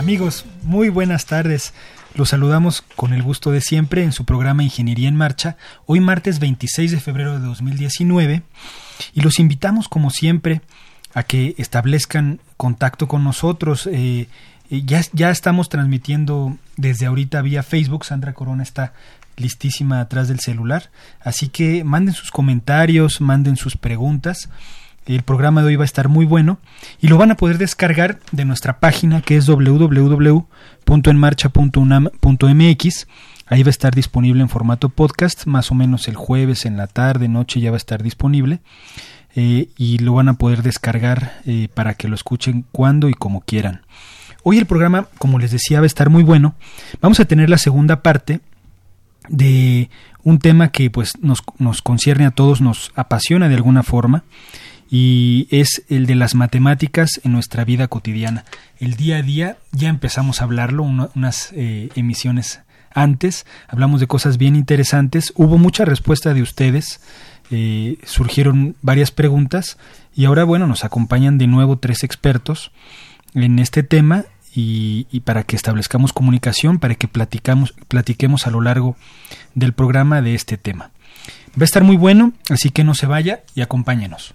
Amigos, muy buenas tardes. Los saludamos con el gusto de siempre en su programa Ingeniería en Marcha, hoy martes 26 de febrero de 2019, y los invitamos como siempre a que establezcan contacto con nosotros. Eh, eh, ya, ya estamos transmitiendo desde ahorita vía Facebook, Sandra Corona está listísima atrás del celular, así que manden sus comentarios, manden sus preguntas el programa de hoy va a estar muy bueno y lo van a poder descargar de nuestra página que es www.enmarcha.unam.mx. Ahí va a estar disponible en formato podcast, más o menos el jueves en la tarde, noche ya va a estar disponible. Eh, y lo van a poder descargar eh, para que lo escuchen cuando y como quieran. Hoy el programa, como les decía, va a estar muy bueno. Vamos a tener la segunda parte de un tema que pues nos, nos concierne a todos, nos apasiona de alguna forma y es el de las matemáticas en nuestra vida cotidiana. El día a día ya empezamos a hablarlo, unas eh, emisiones antes, hablamos de cosas bien interesantes, hubo mucha respuesta de ustedes, eh, surgieron varias preguntas y ahora bueno, nos acompañan de nuevo tres expertos en este tema y, y, para que establezcamos comunicación, para que platicamos, platiquemos a lo largo del programa de este tema. Va a estar muy bueno, así que no se vaya y acompáñenos.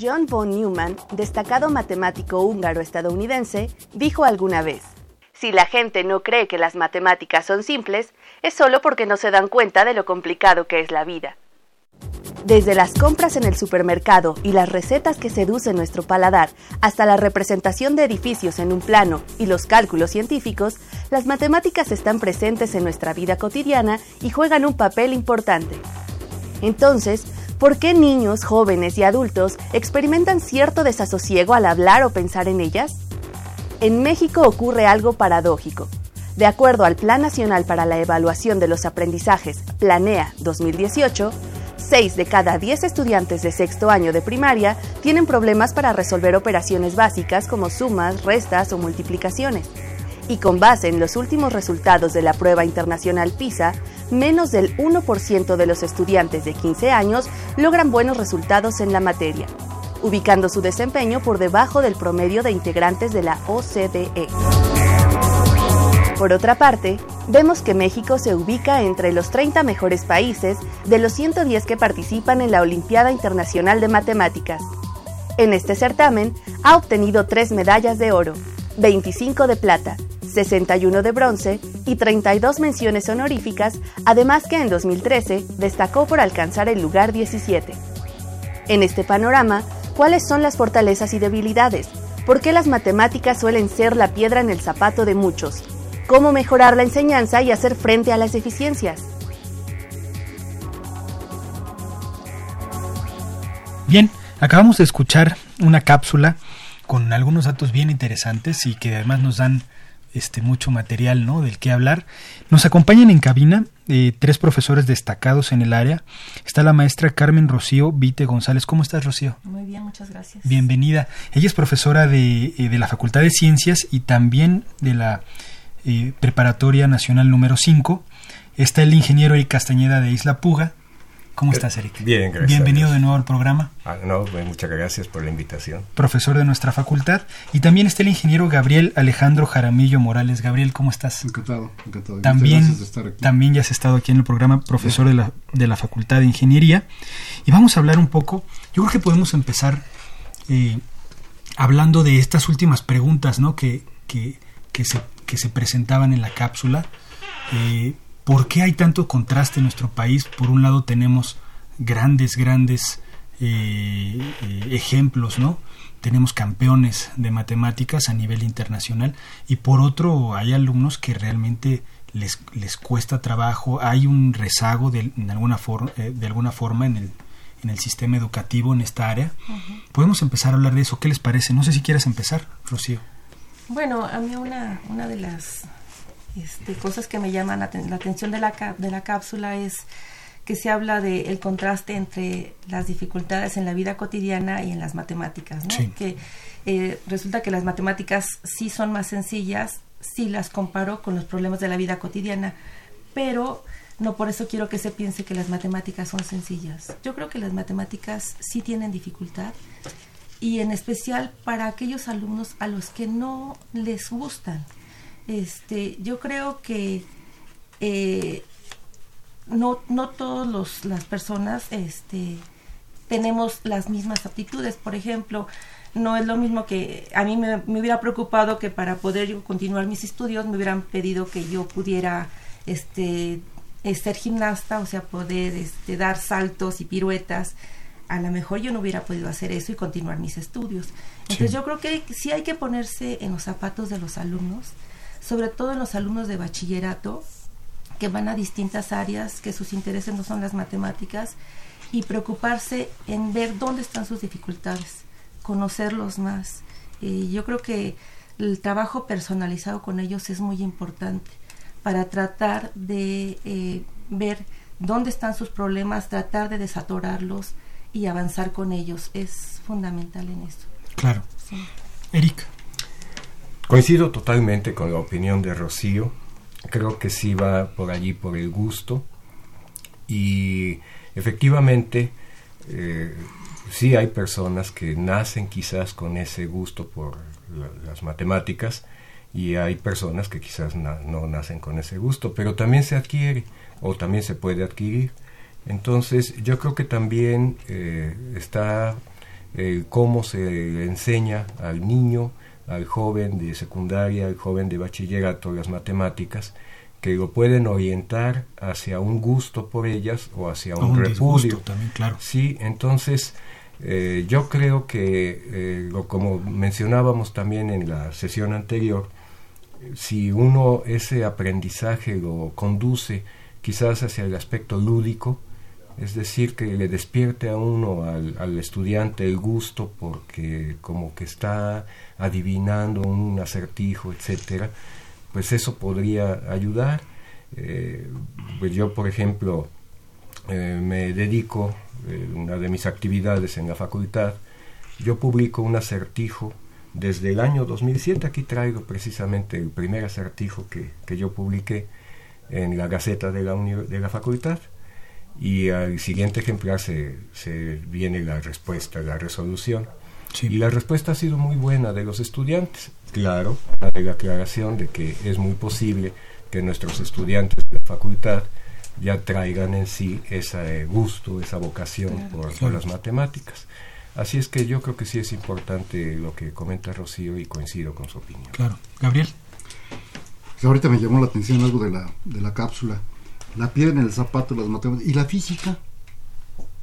John von Neumann, destacado matemático húngaro-estadounidense, dijo alguna vez, Si la gente no cree que las matemáticas son simples, es solo porque no se dan cuenta de lo complicado que es la vida. Desde las compras en el supermercado y las recetas que seducen nuestro paladar, hasta la representación de edificios en un plano y los cálculos científicos, las matemáticas están presentes en nuestra vida cotidiana y juegan un papel importante. Entonces, ¿Por qué niños, jóvenes y adultos experimentan cierto desasosiego al hablar o pensar en ellas? En México ocurre algo paradójico. De acuerdo al Plan Nacional para la Evaluación de los Aprendizajes, Planea 2018, 6 de cada 10 estudiantes de sexto año de primaria tienen problemas para resolver operaciones básicas como sumas, restas o multiplicaciones. Y con base en los últimos resultados de la prueba internacional PISA, menos del 1% de los estudiantes de 15 años logran buenos resultados en la materia, ubicando su desempeño por debajo del promedio de integrantes de la OCDE. Por otra parte, vemos que México se ubica entre los 30 mejores países de los 110 que participan en la Olimpiada Internacional de Matemáticas. En este certamen ha obtenido tres medallas de oro, 25 de plata, 61 de bronce y 32 menciones honoríficas, además que en 2013 destacó por alcanzar el lugar 17. En este panorama, ¿cuáles son las fortalezas y debilidades? ¿Por qué las matemáticas suelen ser la piedra en el zapato de muchos? ¿Cómo mejorar la enseñanza y hacer frente a las deficiencias? Bien, acabamos de escuchar una cápsula con algunos datos bien interesantes y que además nos dan este, mucho material ¿no? del que hablar. Nos acompañan en cabina eh, tres profesores destacados en el área. Está la maestra Carmen Rocío Vite González. ¿Cómo estás, Rocío? Muy bien, muchas gracias. Bienvenida. Ella es profesora de, de la Facultad de Ciencias y también de la Preparatoria Nacional número 5. Está el ingeniero Eric Castañeda de Isla Puga. ¿Cómo estás, Eric? Bien, gracias. Bienvenido de nuevo al programa. Ah, no, pues, muchas gracias por la invitación. Profesor de nuestra facultad. Y también está el ingeniero Gabriel Alejandro Jaramillo Morales. Gabriel, ¿cómo estás? Encantado, encantado. También, de estar aquí. también ya has estado aquí en el programa, profesor de la, de la Facultad de Ingeniería. Y vamos a hablar un poco, yo creo que podemos empezar eh, hablando de estas últimas preguntas ¿no? que, que, que, se, que se presentaban en la cápsula. Eh, ¿Por qué hay tanto contraste en nuestro país? Por un lado tenemos grandes, grandes eh, eh, ejemplos, ¿no? Tenemos campeones de matemáticas a nivel internacional y por otro hay alumnos que realmente les, les cuesta trabajo, hay un rezago de, alguna, eh, de alguna forma en el, en el sistema educativo en esta área. Podemos empezar a hablar de eso. ¿Qué les parece? No sé si quieres empezar, Rocío. Bueno, a mí una, una de las este, cosas que me llaman la, atención de la, de la cápsula es que se habla del el contraste entre las dificultades en la vida cotidiana y en las matemáticas, que eh, resulta que las matemáticas sí son más sencillas si las comparo con los problemas de la vida cotidiana, pero no por eso quiero que se piense que las matemáticas son sencillas. Yo creo que las matemáticas sí tienen dificultad y en especial para aquellos alumnos a los que no les gustan este, yo creo que eh, no, no todas las personas este, tenemos las mismas aptitudes. Por ejemplo, no es lo mismo que a mí me, hubiera preocupado que para poder continuar mis estudios me hubieran pedido que yo pudiera este, eh, ser gimnasta, o sea, poder este, dar saltos y piruetas. A lo mejor yo no hubiera podido hacer eso y continuar mis estudios. Entonces yo creo que sí hay que ponerse en los zapatos de los alumnos sobre todo en los alumnos de bachillerato que van a distintas áreas, que sus intereses no son las matemáticas, y preocuparse en ver dónde están sus dificultades, conocerlos más. yo creo que el trabajo personalizado con ellos es muy importante para tratar de eh, ver dónde están sus problemas, tratar de desatorarlos y avanzar con ellos. Es fundamental en eso. Claro. Erika. Coincido totalmente con la opinión de Rocío. Creo que sí va por allí por el gusto. Y efectivamente, eh, sí hay personas que nacen quizás con ese gusto por las matemáticas y hay personas que quizás no nacen con ese gusto, pero también se adquiere o también se puede adquirir. Entonces yo creo que también eh, está eh, cómo se enseña al niño al joven de secundaria, al joven de bachillerato, las matemáticas, que lo pueden orientar hacia un gusto por ellas o hacia un, repudio. También, claro. Sí, entonces eh, yo creo que, eh, lo, como mencionábamos también en la sesión anterior, si uno ese aprendizaje lo conduce quizás hacia el aspecto lúdico, es decir, que le despierte a uno, al, estudiante, el gusto porque como que está adivinando un acertijo, etcétera, pues eso podría ayudar. Eh, pues yo, por ejemplo, eh, me dedico, eh, una de mis actividades en la facultad, yo publico un acertijo desde el año 2007, aquí traigo precisamente el primer acertijo que, que yo publiqué en la Gaceta de la, de la facultad y al siguiente ejemplar se, se viene la respuesta, la resolución. Y la respuesta ha sido muy buena de los estudiantes. Claro, la aclaración de que es muy posible que nuestros estudiantes de la facultad ya traigan en sí ese gusto, esa vocación por, las matemáticas. Así es que yo creo que sí es importante lo que comenta Rocío y coincido con su opinión. Claro. Gabriel. Pues ahorita me llamó la atención algo de la, de la cápsula la piedra en el zapato, las matemáticas, y la física,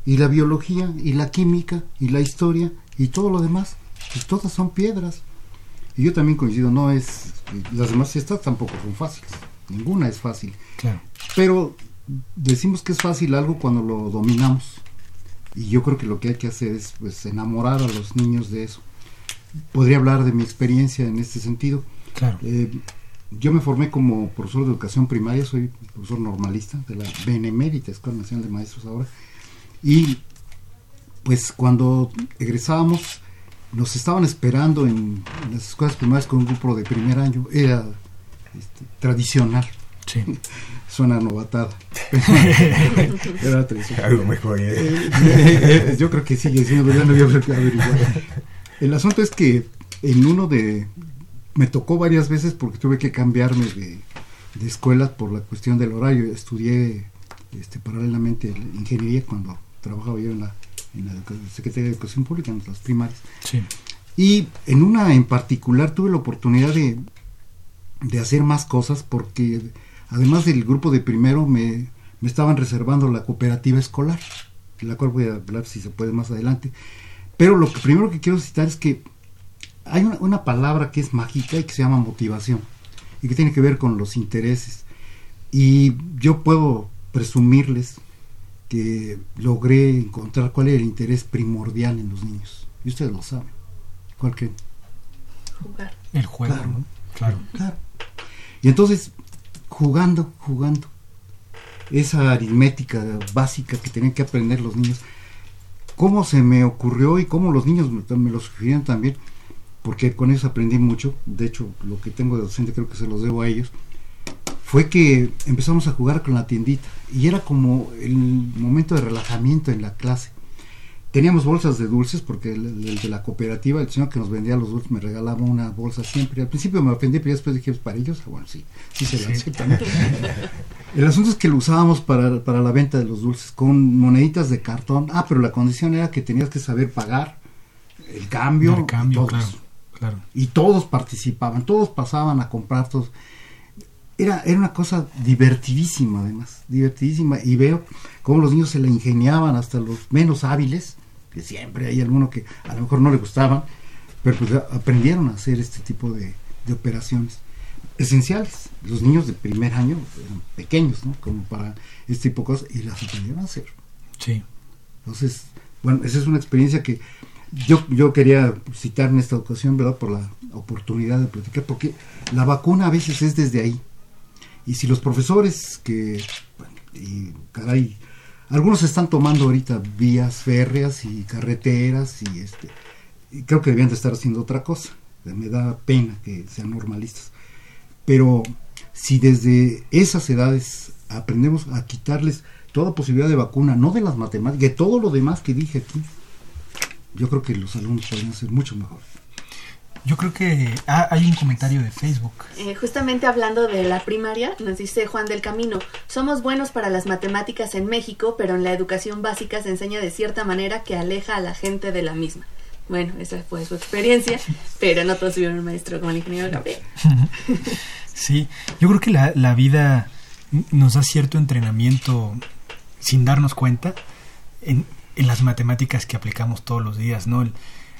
y la biología, y la química, y la historia, y todo lo demás, pues todas son piedras. Y yo también coincido, no es, las demás fiestas tampoco son fáciles, ninguna es fácil. Pero decimos que es fácil algo cuando lo dominamos. Y yo creo que lo que hay que hacer es pues, enamorar a los niños de eso. Podría hablar de mi experiencia en este sentido. Claro. Eh, yo me formé como profesor de educación primaria, soy profesor normalista de la Benemérita Escuela Nacional de Maestros ahora. Y pues cuando egresábamos, nos estaban esperando en, las escuelas primarias con un grupo de primer año. Era este, tradicional. Sí. Suena novatada. Era tradicional. Algo mejor. ¿eh? Eh, eh, yo creo que sigue siendo, ya no voy a averiguar. El asunto es que en uno de, me tocó varias veces porque tuve que cambiarme de, de escuela por la cuestión del horario. Estudié este, paralelamente ingeniería cuando trabajaba yo en la, en la Secretaría de Educación Pública, en las primarias. Sí. Y en una en particular tuve la oportunidad de, de hacer más cosas porque además del grupo de primero me, me estaban reservando la cooperativa escolar, de la cual voy a hablar si se puede más adelante. Pero lo que primero que quiero citar es que hay una, palabra que es mágica y que se llama motivación y que tiene que ver con los intereses. Y yo puedo presumirles que logré encontrar cuál era el interés primordial en los niños. Y ustedes lo saben. ¿Cuál creen? Jugar. El juego, Claro. ¿no? Claro. Claro. Y entonces, jugando, jugando, esa aritmética básica que tienen que aprender los niños, cómo se me ocurrió y cómo los niños me, me lo sugirieron también, porque con eso aprendí mucho, de hecho lo que tengo de docente creo que se los debo a ellos, fue que empezamos a jugar con la tiendita y era como el momento de relajamiento en la clase. Teníamos bolsas de dulces porque el, el de la cooperativa, el señor que nos vendía los dulces me regalaba una bolsa siempre. Al principio me ofendí, pero después dije, "¿Es para ellos, Ah, bueno, sí, sí se la aceptan. El asunto es que lo usábamos para, para la venta de los dulces con moneditas de cartón. Ah, pero la condición era que tenías que saber pagar el cambio. Dar cambio, todos. claro. Claro. Y todos participaban, todos pasaban a comprar, todos. Era, era una cosa divertidísima, además, divertidísima. Y veo cómo los niños se la ingeniaban hasta los menos hábiles, que siempre hay alguno que a lo mejor no le gustaban, pero pues aprendieron a hacer este tipo de, de operaciones esenciales. Los niños de primer año eran pequeños, ¿no? Como para este tipo de cosas, y las aprendieron a hacer. Sí. Entonces, bueno, esa es una experiencia que yo, yo quería citar en esta ocasión, ¿verdad? Por la oportunidad de platicar, porque la vacuna a veces es desde ahí. Y si los profesores que, y caray, algunos están tomando ahorita vías férreas y carreteras y este, creo que debían de estar haciendo otra cosa. Me da pena que sean normalistas. Pero si desde esas edades aprendemos a quitarles toda posibilidad de vacuna, no de las matemáticas, de todo lo demás que dije aquí, yo creo que los alumnos podrían ser mucho mejor. Yo creo que ah, hay un comentario de Facebook. Eh, justamente hablando de la primaria, nos dice Juan del Camino, somos buenos para las matemáticas en México, pero en la educación básica se enseña de cierta manera que aleja a la gente de la misma. Bueno, esa fue su experiencia, pero no todos tuvieron un maestro como el ingeniero Gabriel. Sí, yo creo que la, la vida nos da cierto entrenamiento sin darnos cuenta en, en las matemáticas que aplicamos todos los días, ¿no? El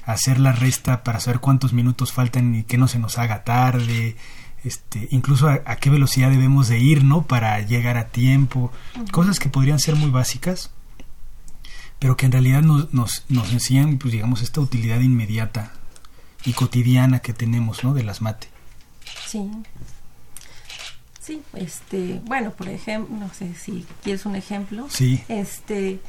hacer la resta para saber cuántos minutos faltan y que no se nos haga tarde, este, incluso a, a qué velocidad debemos de ir, ¿no? Para llegar a tiempo, cosas que podrían ser muy básicas, pero que en realidad nos, nos, nos enseñan, pues digamos, esta utilidad inmediata y cotidiana que tenemos, ¿no? De las mate. Sí. Sí, este, bueno, por ejemplo, no sé si quieres un ejemplo. Sí. Este,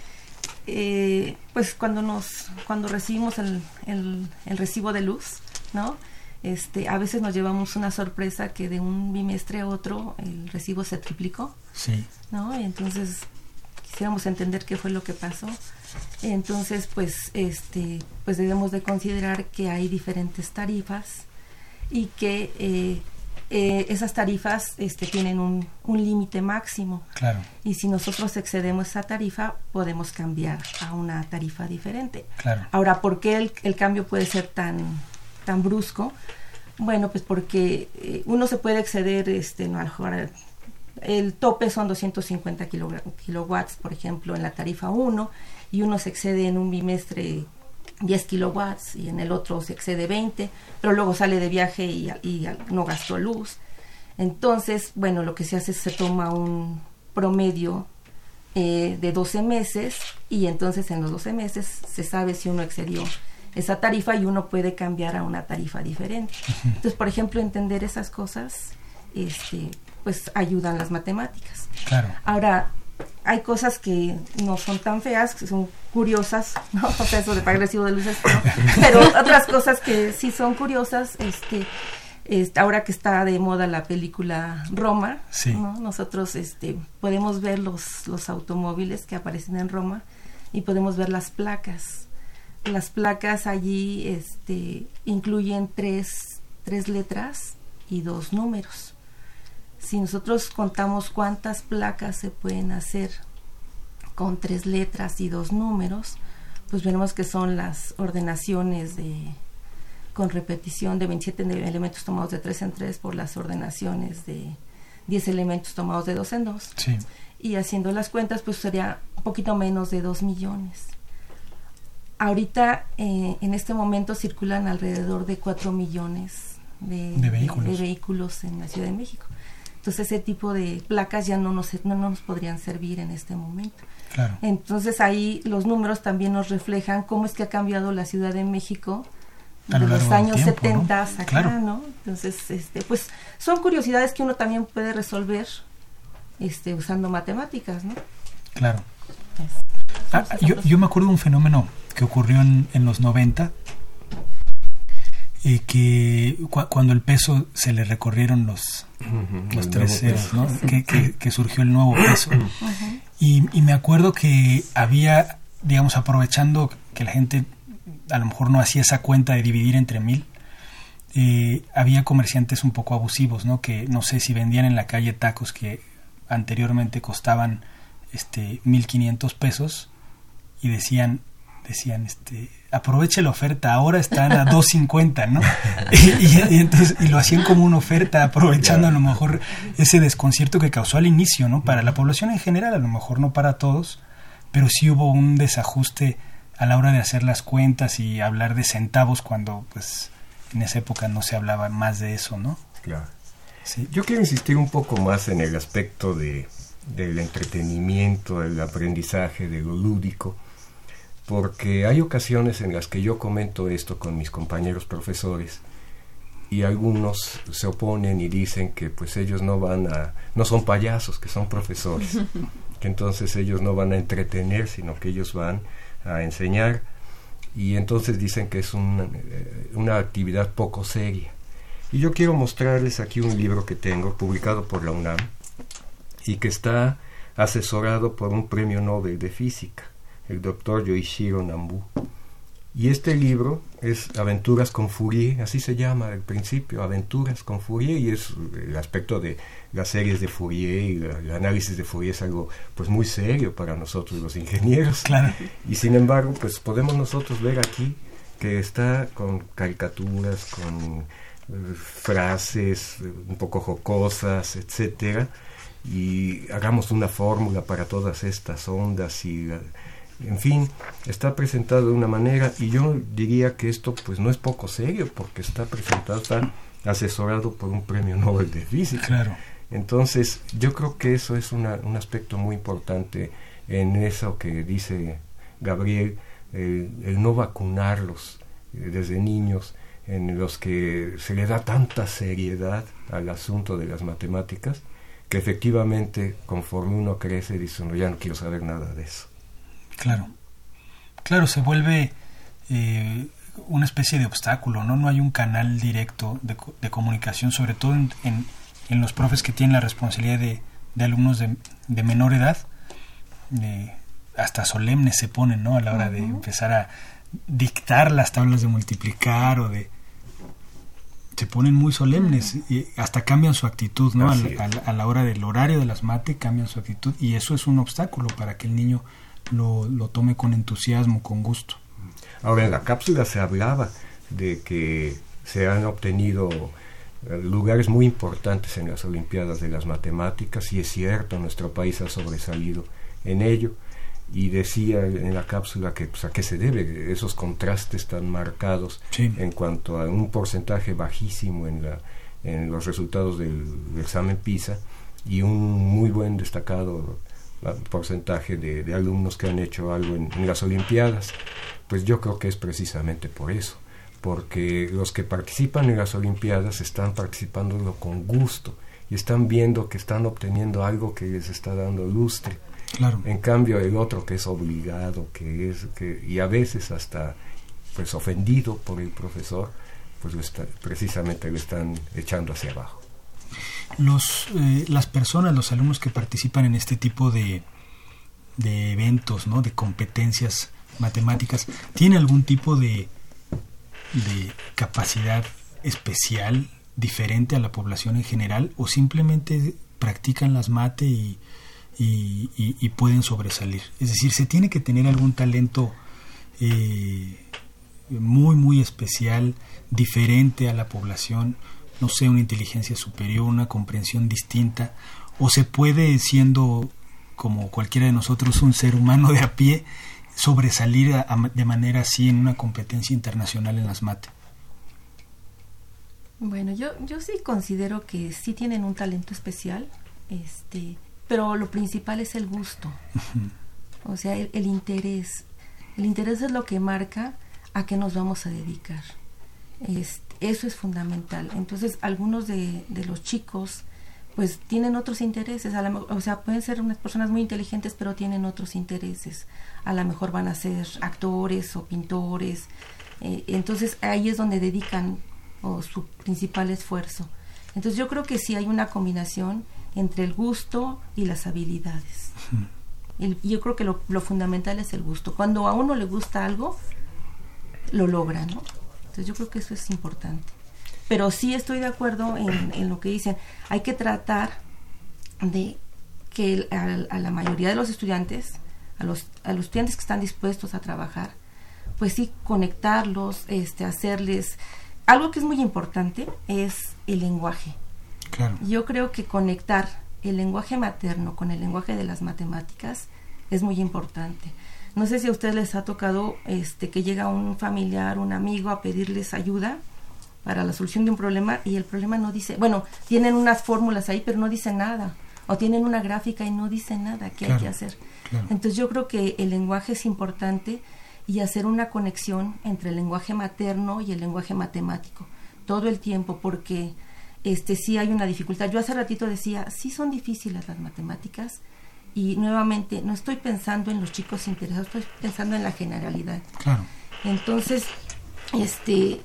eh, pues cuando nos, cuando recibimos el, el, el recibo de luz, ¿no? Este, a veces nos llevamos una sorpresa que de un bimestre a otro el recibo se triplicó, Sí. ¿no? Y entonces quisiéramos entender qué fue lo que pasó. Entonces, pues, este, pues debemos de considerar que hay diferentes tarifas y que eh, eh, esas tarifas este, tienen un, un límite máximo. Claro, Y si nosotros excedemos esa tarifa, podemos cambiar a una tarifa diferente. claro. Ahora, ¿por qué el, el cambio puede ser tan, tan brusco? Bueno, pues porque eh, uno se puede exceder, este, no, a lo mejor, el tope son 250 kilogra- kilowatts, por ejemplo, en la tarifa 1, y uno se excede en un bimestre 10 kilowatts y en el otro se excede 20, pero luego sale de viaje y, y no gastó luz. Entonces, bueno, lo que se hace es se toma un promedio eh, de 12 meses y entonces en los 12 meses se sabe si uno excedió esa tarifa y uno puede cambiar a una tarifa diferente. Entonces, por ejemplo, entender esas cosas este, pues ayudan las matemáticas. Claro. Ahora, hay cosas que no son tan feas, que son curiosas, ¿no? O sea, eso de pagar recibo de luces, ¿no? pero otras cosas que sí son curiosas, este, este, ahora que está de moda la película Roma, Sí. ¿no? nosotros este, podemos ver los, los automóviles que aparecen en Roma y podemos ver las placas. Las placas allí este, incluyen tres, tres letras y dos números. Si nosotros contamos cuántas placas se pueden hacer con tres letras y dos números, pues veremos que son las ordenaciones de con repetición de 27 de- elementos tomados de 3 en 3 por las ordenaciones de 10 elementos tomados de 2 en 2 Sí. y haciendo las cuentas pues sería un poquito menos de 2 millones. Ahorita eh, en este momento circulan alrededor de 4 millones de, De vehículos. de vehículos en la Ciudad de México. Entonces ese tipo de placas ya no nos, no nos podrían servir en este momento. Claro. Entonces ahí los números también nos reflejan cómo es que ha cambiado la Ciudad de México de lo los años tiempo, 70 ¿no? hasta acá, Claro. ¿no? Entonces, este, pues son curiosidades que uno también puede resolver este, usando matemáticas, ¿no? Claro. Pues, Ah, son yo, yo me acuerdo de un fenómeno que ocurrió en, en los 90, eh, que cua- cuando el peso se le recorrieron los, los tres ceros, que, que- que surgió el nuevo peso. Y, y me acuerdo que había, digamos, aprovechando que la gente a lo mejor no hacía esa cuenta de dividir entre mil, eh, había comerciantes un poco abusivos, ¿no? Que no sé si vendían en la calle tacos que anteriormente costaban este 1500 pesos y decían decían este aproveche la oferta ahora están a 250 no y, y- y entonces y lo hacían como una oferta aprovechando a lo mejor ese desconcierto que causó al inicio no para la población en general a lo mejor no para todos pero sí hubo un desajuste a la hora de hacer las cuentas y hablar de centavos cuando pues en esa época no se hablaba más de eso no Claro. sí. Yo quiero insistir un poco más en el aspecto de, del entretenimiento, del aprendizaje, de lo lúdico, porque hay ocasiones en las que yo comento esto con mis compañeros profesores y algunos se oponen y dicen que pues ellos no van a, no son payasos, que son profesores, que entonces ellos no van a entretener, sino que ellos van a enseñar y entonces dicen que es una, eh, una actividad poco seria. Y yo quiero mostrarles aquí un libro que tengo publicado por la UNAM y que está asesorado por un premio Nobel de Física, el doctor Yoichiro Nambu. Y este libro es Aventuras con Fourier, así se llama al principio, Aventuras con Fourier, y es el aspecto de las series de Fourier y la- el análisis de Fourier es algo pues muy serio para nosotros los ingenieros. claro Y sin embargo, pues podemos nosotros ver aquí que está con caricaturas, con eh, frases eh, un poco jocosas, etcétera, y hagamos una fórmula para todas estas ondas y la- en fin, está presentado de una manera y yo diría que esto pues no es poco serio porque está presentado, está asesorado por un premio Nobel de Física. claro Entonces, yo creo que eso es una- un aspecto muy importante en eso que dice Gabriel, el, el no vacunarlos eh, desde niños, en los que se le da tanta seriedad al asunto de las matemáticas, que efectivamente conforme uno crece dice, no, ya no quiero saber nada de eso. Claro, claro, se vuelve eh, una especie de obstáculo, ¿no? No hay un canal directo de, co- de comunicación, sobre todo en, en- en los profes que tienen la responsabilidad de, de alumnos de, de menor edad, eh, hasta solemnes se ponen, ¿no? A la hora de empezar a dictar las tablas de multiplicar o de... Se ponen muy solemnes y hasta cambian su actitud, ¿no? A la hora del horario de las mate cambian su actitud y eso es un obstáculo para que el niño lo, lo tome con entusiasmo, con gusto. Ahora, en la cápsula se hablaba de que se han obtenido eh, lugares muy importantes en las Olimpiadas de las Matemáticas y es cierto, nuestro país ha sobresalido en ello y decía en la cápsula que pues, a qué se debe esos contrastes tan marcados Sí. en cuanto a un porcentaje bajísimo en, la, en los resultados del, del examen PISA y un muy buen destacado porcentaje de, de alumnos que han hecho algo en, en las Olimpiadas. Pues yo creo que es precisamente por eso, porque los que participan en las Olimpiadas están participándolo con gusto y están viendo que están obteniendo algo que les está dando lustre. Claro. En cambio, el otro que es obligado, que es que y a veces hasta pues ofendido por el profesor, pues está, precisamente lo están echando hacia abajo. Los, eh, las personas, los alumnos que participan en este tipo de, de eventos, ¿no? de competencias matemáticas, ¿tienen algún tipo de, de capacidad especial, diferente a la población en general, o simplemente practican las mate y, y, y, pueden sobresalir? Es decir, ¿se tiene que tener algún talento eh, muy, muy especial, diferente a la población? No sé, una inteligencia superior, una comprensión distinta, o se puede, siendo como cualquiera de nosotros, un ser humano de a pie, sobresalir de manera así en una competencia internacional en las mates? Bueno, yo, yo sí considero que sí tienen un talento especial, este, pero lo principal es el gusto, o sea, el, interés. El interés es lo que marca a qué nos vamos a dedicar. Eso es fundamental. Entonces, algunos de, de los chicos pues tienen otros intereses, a o sea, pueden ser unas personas muy inteligentes, pero tienen otros intereses. A lo mejor van a ser actores o pintores. Eh, entonces ahí es donde dedican su principal esfuerzo. Entonces yo creo que sí hay una combinación entre el gusto y las habilidades. yo creo que lo, fundamental es el gusto. Cuando a uno le gusta algo, lo logra, ¿no? Entonces yo creo que eso es importante pero sí estoy de acuerdo en, lo que dicen. Hay que tratar de que a, la mayoría de los estudiantes, a los, a los estudiantes que están dispuestos a trabajar, pues sí conectarlos, este, hacerles... Algo que es muy importante es el lenguaje. Yo creo que conectar el lenguaje materno con el lenguaje de las matemáticas es muy importante. No sé si a ustedes les ha tocado este, que llega un familiar, un amigo a pedirles ayuda para la solución de un problema y el problema no dice, bueno, tienen unas fórmulas ahí, pero no dice nada. O tienen una gráfica y no dice nada qué hay que hacer. Entonces yo creo que el lenguaje es importante y hacer una conexión entre el lenguaje materno y el lenguaje matemático todo el tiempo porque este sí hay una dificultad. Yo hace ratito decía, sí son difíciles las matemáticas y nuevamente no estoy pensando en los chicos interesados, estoy pensando en la generalidad. Claro. Entonces, este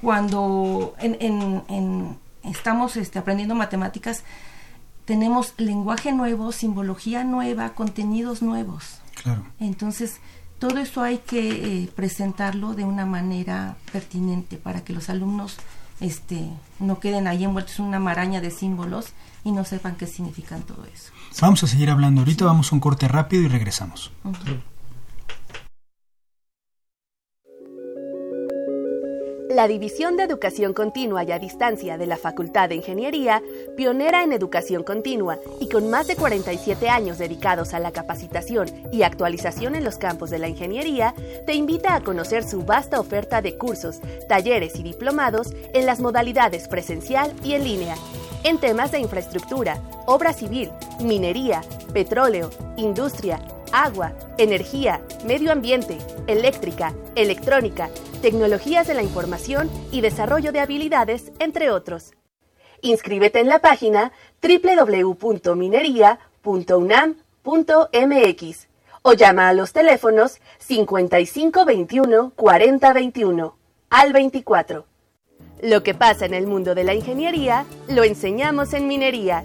cuando en, estamos este, aprendiendo matemáticas, tenemos lenguaje nuevo, simbología nueva, contenidos nuevos. Claro. Entonces, todo eso hay que eh, presentarlo de una manera pertinente para que los alumnos este, no queden ahí envueltos en una maraña de símbolos y no sepan qué significan todo eso. Vamos a seguir hablando. Ahorita vamos a un corte rápido y regresamos. La División de Educación Continua y a Distancia de la Facultad de Ingeniería, pionera en educación continua y con más de 47 años dedicados a la capacitación y actualización en los campos de la ingeniería, te invita a conocer su vasta oferta de cursos, talleres y diplomados en las modalidades presencial y en línea, en temas de infraestructura, obra civil, minería, petróleo, industria, agua, energía, medio ambiente, eléctrica, electrónica, tecnologías de la información y desarrollo de habilidades, entre otros. Inscríbete en la página www.minería.unam.mx o llama a los teléfonos 5521 4021 al 24. Lo que pasa en el mundo de la ingeniería lo enseñamos en minería.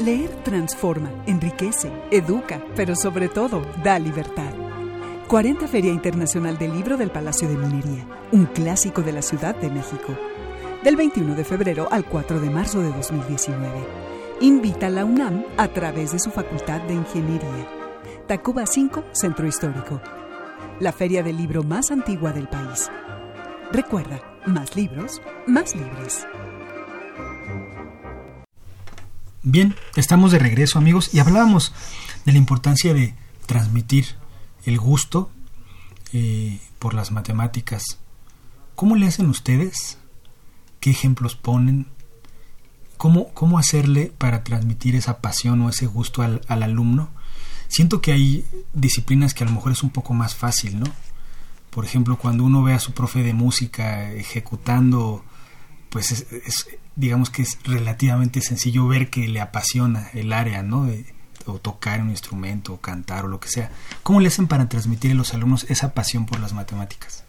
Leer transforma, enriquece, educa, pero sobre todo da libertad. 40 Feria Internacional del Libro del Palacio de Minería, un clásico de la Ciudad de México. Del 21 de febrero al 4 de marzo de 2019. Invita a la UNAM a través de su Facultad de Ingeniería. Tacuba 5, Centro Histórico. La feria del libro más antigua del país. Recuerda, más libros, más libres. Bien, estamos de regreso amigos y hablábamos de la importancia de transmitir el gusto eh, por las matemáticas. ¿Cómo le hacen ustedes? ¿Qué ejemplos ponen? ¿Cómo, cómo hacerle para transmitir esa pasión o ese gusto al, al alumno? Siento que hay disciplinas que a lo mejor es un poco más fácil, ¿no? Por ejemplo, cuando uno ve a su profe de música ejecutando, pues es, digamos que es relativamente sencillo ver que le apasiona el área, ¿no? o tocar un instrumento, o cantar, o lo que sea. ¿Cómo le hacen para transmitir a los alumnos esa pasión por las matemáticas?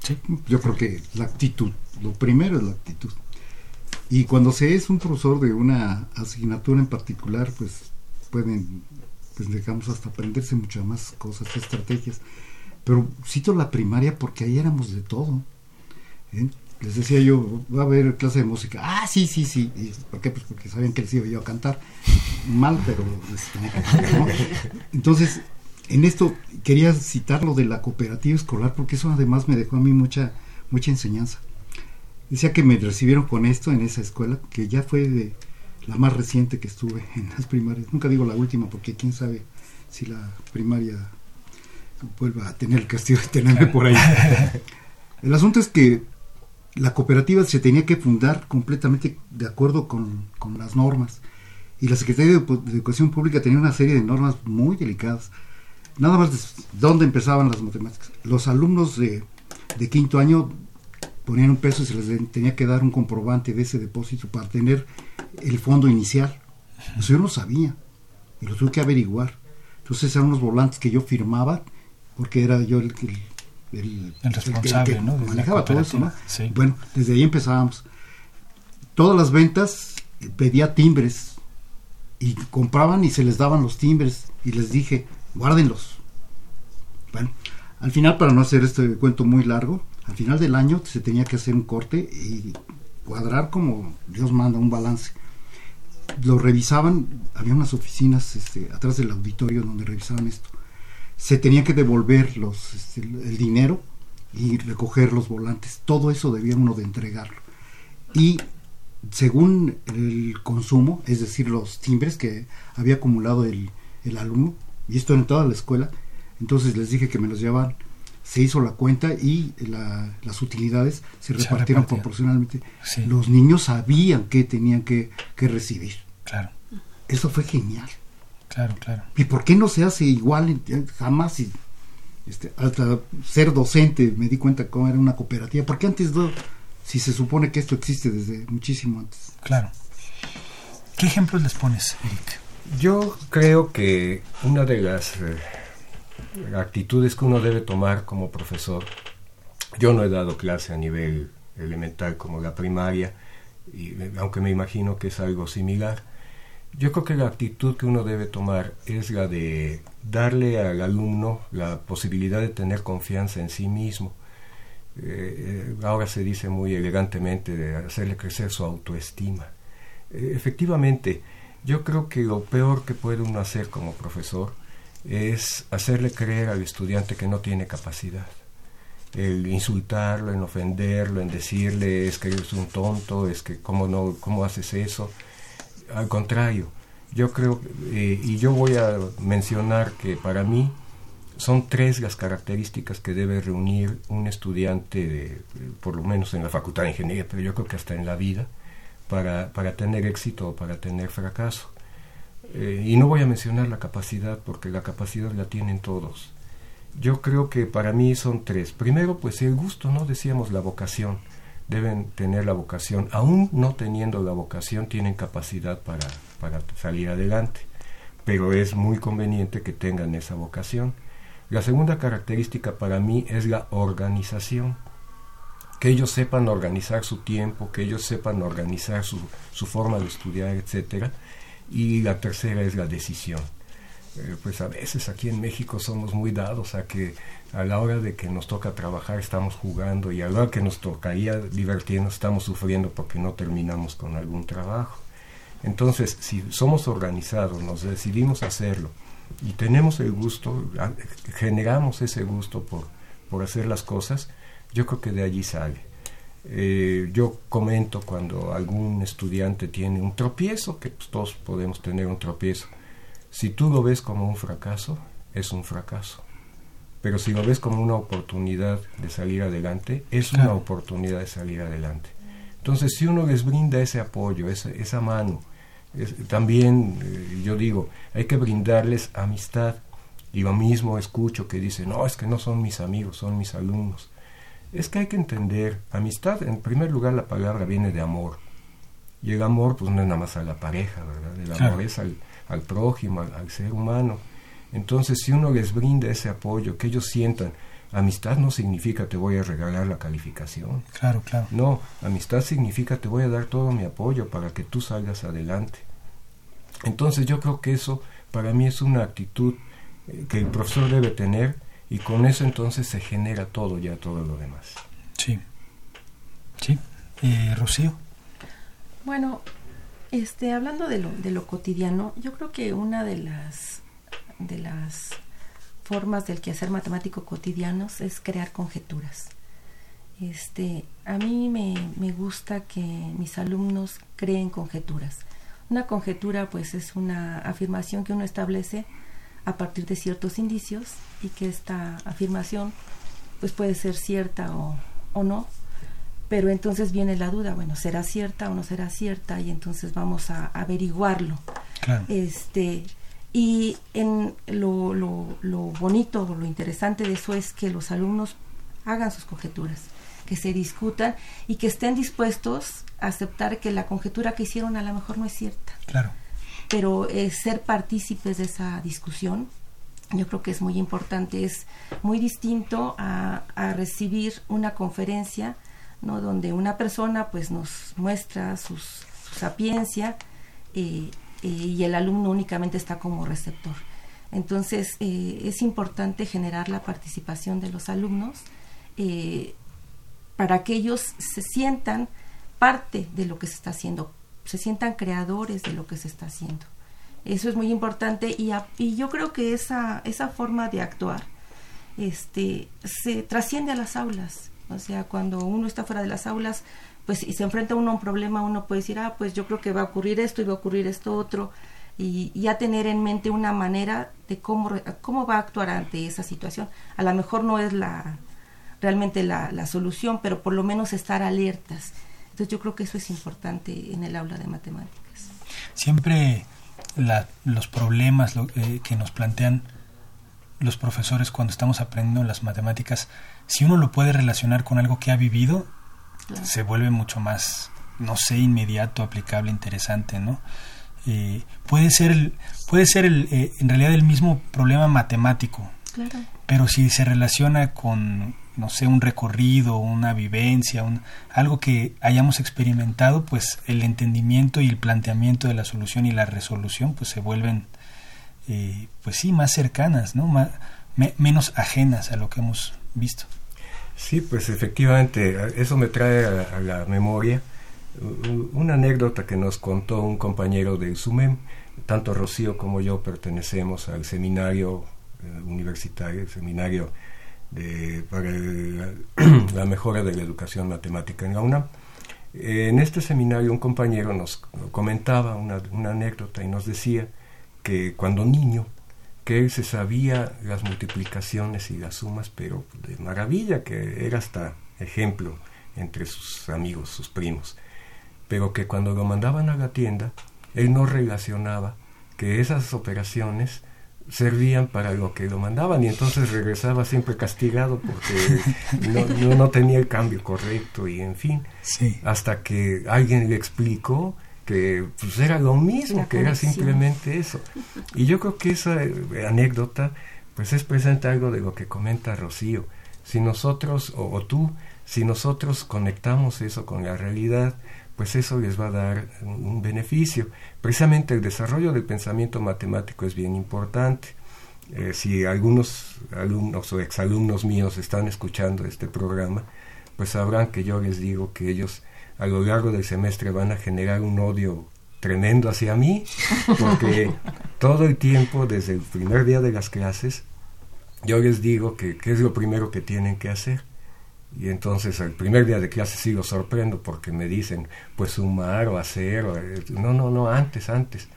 ¿Sí? Yo creo que la actitud, lo primero es la actitud. Y cuando se es un profesor de una asignatura en particular, pues pueden pues digamos hasta aprenderse muchas más cosas, estrategias. Pero cito la primaria porque ahí éramos de todo. ¿Eh? Les decía yo, va a haber clase de música. Ah, sí, sí, sí. ¿Por qué? Pues porque sabían que les iba yo a cantar. Mal, pero Entonces, en esto quería citar lo de la cooperativa escolar porque eso además me dejó a mí mucha, mucha enseñanza. Decía que me recibieron con esto en esa escuela, que ya fue de, la más reciente que estuve en las primarias. Nunca digo la última porque quién sabe si la primaria vuelva a tener el castigo de tenerme por ahí. El asunto es que la cooperativa se tenía que fundar completamente de acuerdo con, las normas. Y la Secretaría de, Educación Pública tenía una serie de normas muy delicadas. Nada más dónde empezaban las matemáticas. Los alumnos de, de quinto año ponían un peso y se les tenía que dar un comprobante de ese depósito para tener el fondo inicial. Yo no sabía y lo tuve que averiguar. Entonces eran unos volantes que yo firmaba porque era yo el, el, el responsable, ¿no? manejaba todo eso, ¿no? Bueno, desde ahí empezábamos. Todas las ventas eh, pedía timbres y compraban y se les daban los timbres y les dije, guárdenlos. Bueno, al final, para no hacer este cuento muy largo, al final del año se tenía que hacer un corte y cuadrar como Dios manda un balance. Lo revisaban, había unas oficinas este, atrás del auditorio donde revisaban esto. Se tenía que devolver los, este, el dinero y recoger los volantes. Todo eso debía uno de entregarlo. Y según el consumo, es decir, los timbres que había acumulado el, el alumno, y esto en toda la escuela, entonces les dije que me los llevaban se hizo la cuenta y las utilidades se, repartieron proporcionalmente. Los niños sabían que tenían que, recibir. Claro. Eso fue genial. Claro, claro. ¿Y por qué no se hace igual? Jamás. Este, hasta ser docente me di cuenta cómo era una cooperativa. porque antes no? Si se supone que esto existe desde muchísimo antes. Claro. ¿Qué ejemplos les pones, Eric? Yo creo que una de las... Eh, actitudes que uno debe tomar como profesor. Yo no he dado clase a nivel elemental como la primaria, y, aunque me imagino que es algo similar. Yo creo que la actitud que uno debe tomar es la de darle al alumno la posibilidad de tener confianza en sí mismo. Eh, eh, ahora se dice muy elegantemente de hacerle crecer su autoestima. Eh, efectivamente, yo creo que lo peor que puede uno hacer como profesor es hacerle creer al estudiante que no tiene capacidad. El insultarlo, en ofenderlo, en decirle es que eres un tonto, es que cómo no, cómo haces eso. Al contrario, yo creo, eh, y yo voy a mencionar que para mí son tres las características que debe reunir un estudiante, de, por lo menos en la Facultad de Ingeniería, pero yo creo que hasta en la vida, para, para tener éxito o para tener fracaso. Eh, y no voy a mencionar la capacidad porque la capacidad la tienen todos. Yo creo que para mí son tres. Primero, pues el gusto, ¿no? Decíamos la vocación. Deben tener la vocación. Aún no teniendo la vocación, tienen capacidad para, para salir adelante. Pero es muy conveniente que tengan esa vocación. La segunda característica para mí es la organización. Que ellos sepan organizar su tiempo, que ellos sepan organizar su, su forma de estudiar, etcétera y la tercera es la decisión. Eh, pues a veces aquí en México somos muy dados a que a la hora de que nos toca trabajar estamos jugando y a la hora que nos tocaría divertirnos estamos sufriendo porque no terminamos con algún trabajo. Entonces, si somos organizados, nos decidimos hacerlo y tenemos el gusto, generamos ese gusto por, por hacer las cosas, yo creo que de allí sale. Eh, yo comento cuando algún estudiante tiene un tropiezo, que todos podemos tener un tropiezo. Si tú lo ves como un fracaso, es un fracaso. Pero si lo ves como una oportunidad de salir adelante, es una oportunidad de salir adelante. Entonces, si uno les brinda ese apoyo, esa, esa mano, también eh, yo digo, hay que brindarles amistad. Y lo mismo escucho que dicen, no, es que no son mis amigos, son mis alumnos. Es que hay que entender, amistad, en primer lugar la palabra viene de amor. Y el amor pues no es nada más a la pareja, ¿verdad? El amor es al, al prójimo, al, ser humano. Entonces si uno les brinda ese apoyo, que ellos sientan, amistad no significa te voy a regalar la calificación. Claro, claro. No, amistad significa te voy a dar todo mi apoyo para que tú salgas adelante. Entonces yo creo que eso para mí es una actitud eh, que el profesor debe tener y con eso entonces se genera todo ya todo lo demás. Sí. Sí. Eh, Rocío. Bueno, este, hablando de lo, de lo cotidiano, yo creo que una de las de las formas del quehacer matemático cotidianos es crear conjeturas. Este, a mí me, me gusta que mis alumnos creen conjeturas. Una conjetura pues es una afirmación que uno establece a partir de ciertos indicios y que esta afirmación pues puede ser cierta o, o no, pero entonces viene la duda, bueno, ¿será cierta o no será cierta? Y entonces vamos a averiguarlo. Este, y en lo, lo, lo bonito, lo interesante de eso es que los alumnos hagan sus conjeturas, que se discutan y que estén dispuestos a aceptar que la conjetura que hicieron a lo mejor no es cierta. Claro pero eh, ser partícipes de esa discusión yo creo que es muy importante, es muy distinto a, recibir una conferencia ¿no? donde una persona pues nos muestra su sapiencia eh, eh, y el alumno únicamente está como receptor. Entonces es importante generar la participación de los alumnos para que ellos se sientan parte de lo que se está haciendo, se sientan creadores de lo que se está haciendo. Eso es muy importante y, y yo creo que esa, esa forma de actuar este, se trasciende a las aulas. O sea, cuando uno está fuera de las aulas, pues y se enfrenta uno a un problema, uno puede decir, ah, pues yo creo que va a ocurrir esto y va a ocurrir esto otro, y, ya tener en mente una manera de cómo, cómo va a actuar ante esa situación. A lo mejor no es la realmente la, la solución, pero por lo menos estar alertas entonces yo creo que eso es importante en el aula de matemáticas. Siempre los problemas eh, que nos plantean los profesores cuando estamos aprendiendo las matemáticas, si uno lo puede relacionar con algo que ha vivido, se vuelve mucho más, no sé, inmediato, aplicable, interesante, ¿no? Eh, puede ser, el, puede ser el, eh, en realidad el mismo problema matemático, claro. pero si se relaciona con no sé, un recorrido, una vivencia, un, algo que hayamos experimentado, pues el entendimiento y el planteamiento de la solución y la resolución pues se vuelven, eh, pues sí, más cercanas, ¿no? menos ajenas a lo que hemos visto. Sí, pues efectivamente, eso me trae a, la memoria una anécdota que nos contó un compañero de SUMEM, tanto Rocío como yo pertenecemos al seminario eh, universitario, el seminario para la mejora de la educación matemática en la UNAM. En este seminario un compañero nos comentaba una, una anécdota y nos decía que cuando niño, que él se sabía las multiplicaciones y las sumas, pero de maravilla, que era hasta ejemplo entre sus amigos, sus primos, pero que cuando lo mandaban a la tienda, él no relacionaba que esas operaciones servían para lo que lo mandaban y entonces regresaba siempre castigado porque no, no, tenía el cambio correcto y en fin hasta que alguien le explicó que pues era lo mismo que era simplemente eso y yo creo que esa eh, anécdota pues es presente algo de lo que comenta Rocío si nosotros o tú si nosotros conectamos eso con la realidad pues eso les va a dar un beneficio. Precisamente el desarrollo del pensamiento matemático es bien importante. Eh, si algunos alumnos o exalumnos míos están escuchando este programa, pues sabrán que yo les digo que ellos a lo largo del semestre van a generar un odio tremendo hacia mí, porque todo el tiempo, desde el primer día de las clases, yo les digo que qué es lo primero que tienen que hacer. Y entonces el primer día de clase sí lo sorprendo porque me dicen, pues sumar o hacer, eh, no, no, no, antes, antes.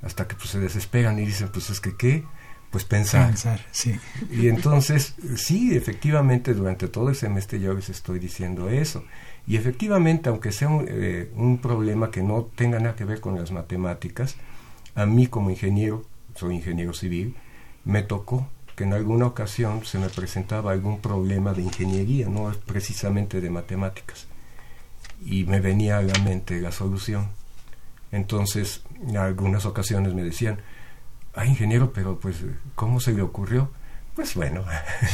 Hasta que pues se desesperan y dicen, pues es que qué, pues pensar. Pensar, sí. Y entonces, sí, efectivamente, durante todo el semestre yo les estoy diciendo eso. Y efectivamente, aunque sea un, eh, un problema que no tenga nada que ver con las matemáticas, a mí como ingeniero, soy ingeniero civil, me tocó que en alguna ocasión se me presentaba algún problema de ingeniería, no precisamente de matemáticas. Y me venía a la mente la solución. Entonces, en algunas ocasiones me decían, ah, ingeniero, pero pues, ¿cómo se le ocurrió? Pues bueno,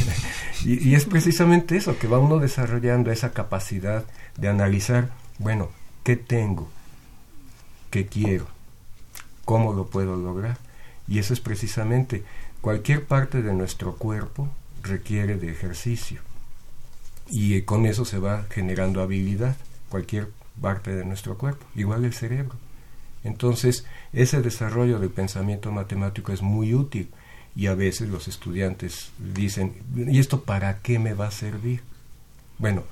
y, es precisamente eso, que va uno desarrollando esa capacidad de analizar, bueno, ¿qué tengo? ¿Qué quiero? ¿Cómo lo puedo lograr? Y eso es precisamente cualquier parte de nuestro cuerpo requiere de ejercicio y con eso se va generando habilidad, cualquier parte de nuestro cuerpo, igual el cerebro. Entonces, ese desarrollo del pensamiento matemático es muy útil y a veces los estudiantes dicen, ¿y esto para qué me va a servir? Bueno,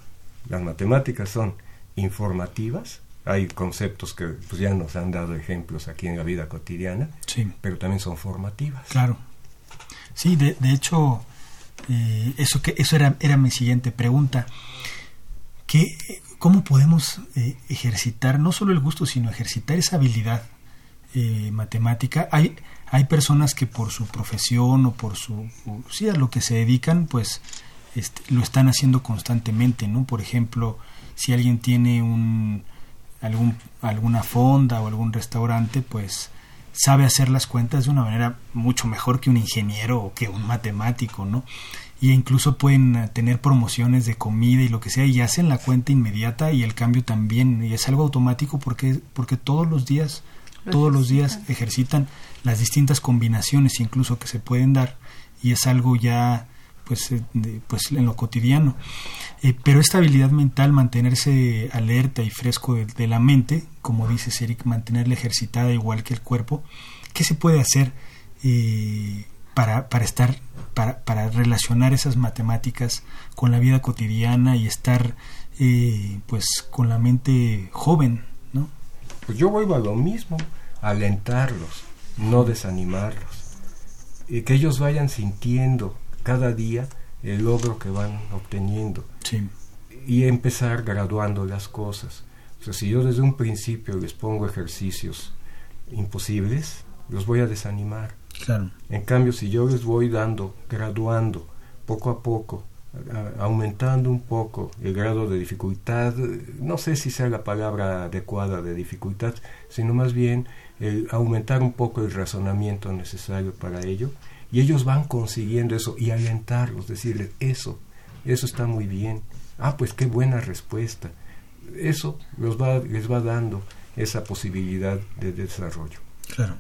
las matemáticas son informativas, hay conceptos que pues, ya nos han dado ejemplos aquí en la vida cotidiana, Sí. pero también son formativas. Claro. Sí, de, de hecho, eh, eso que eso era, era mi siguiente pregunta. ¿Qué, ¿Cómo podemos eh, ejercitar no solo el gusto, sino ejercitar esa habilidad eh, matemática? Hay, hay personas que por su profesión o por su o, sí, a lo que se dedican, pues este, lo están haciendo constantemente, ¿no? Por ejemplo, si alguien tiene un algún alguna fonda o algún restaurante, pues sabe hacer las cuentas de una manera mucho mejor que un ingeniero o que un matemático, ¿no? Y incluso pueden tener promociones de comida y lo que sea y hacen la cuenta inmediata y el cambio también y es algo automático porque porque todos los días todos los días ejercitan. las distintas combinaciones incluso que se pueden dar y es algo ya pues eh, de- pues en lo cotidiano Eh, pero esta habilidad mental mantenerse alerta y fresco de, de la mente como dices Eric mantenerla ejercitada igual que el cuerpo qué se puede hacer eh, para, para estar para, para relacionar esas matemáticas con la vida cotidiana y estar eh, pues con la mente joven Pues yo vuelvo a lo mismo, alentarlos, no desanimarlos. Y que ellos vayan sintiendo cada día el logro que van obteniendo. sí Y empezar graduando las cosas. O sea, si yo desde un principio les pongo ejercicios imposibles, los voy a desanimar. claro En cambio, si yo les voy dando, graduando, poco a poco, aumentando un poco el grado de dificultad, no sé si sea la palabra adecuada de dificultad, sino más bien el aumentar un poco el razonamiento necesario para ello, y ellos van consiguiendo eso y alentarlos, decirles, eso, eso está muy bien, ah, pues qué buena respuesta. Eso los va, les va dando esa posibilidad de desarrollo. claro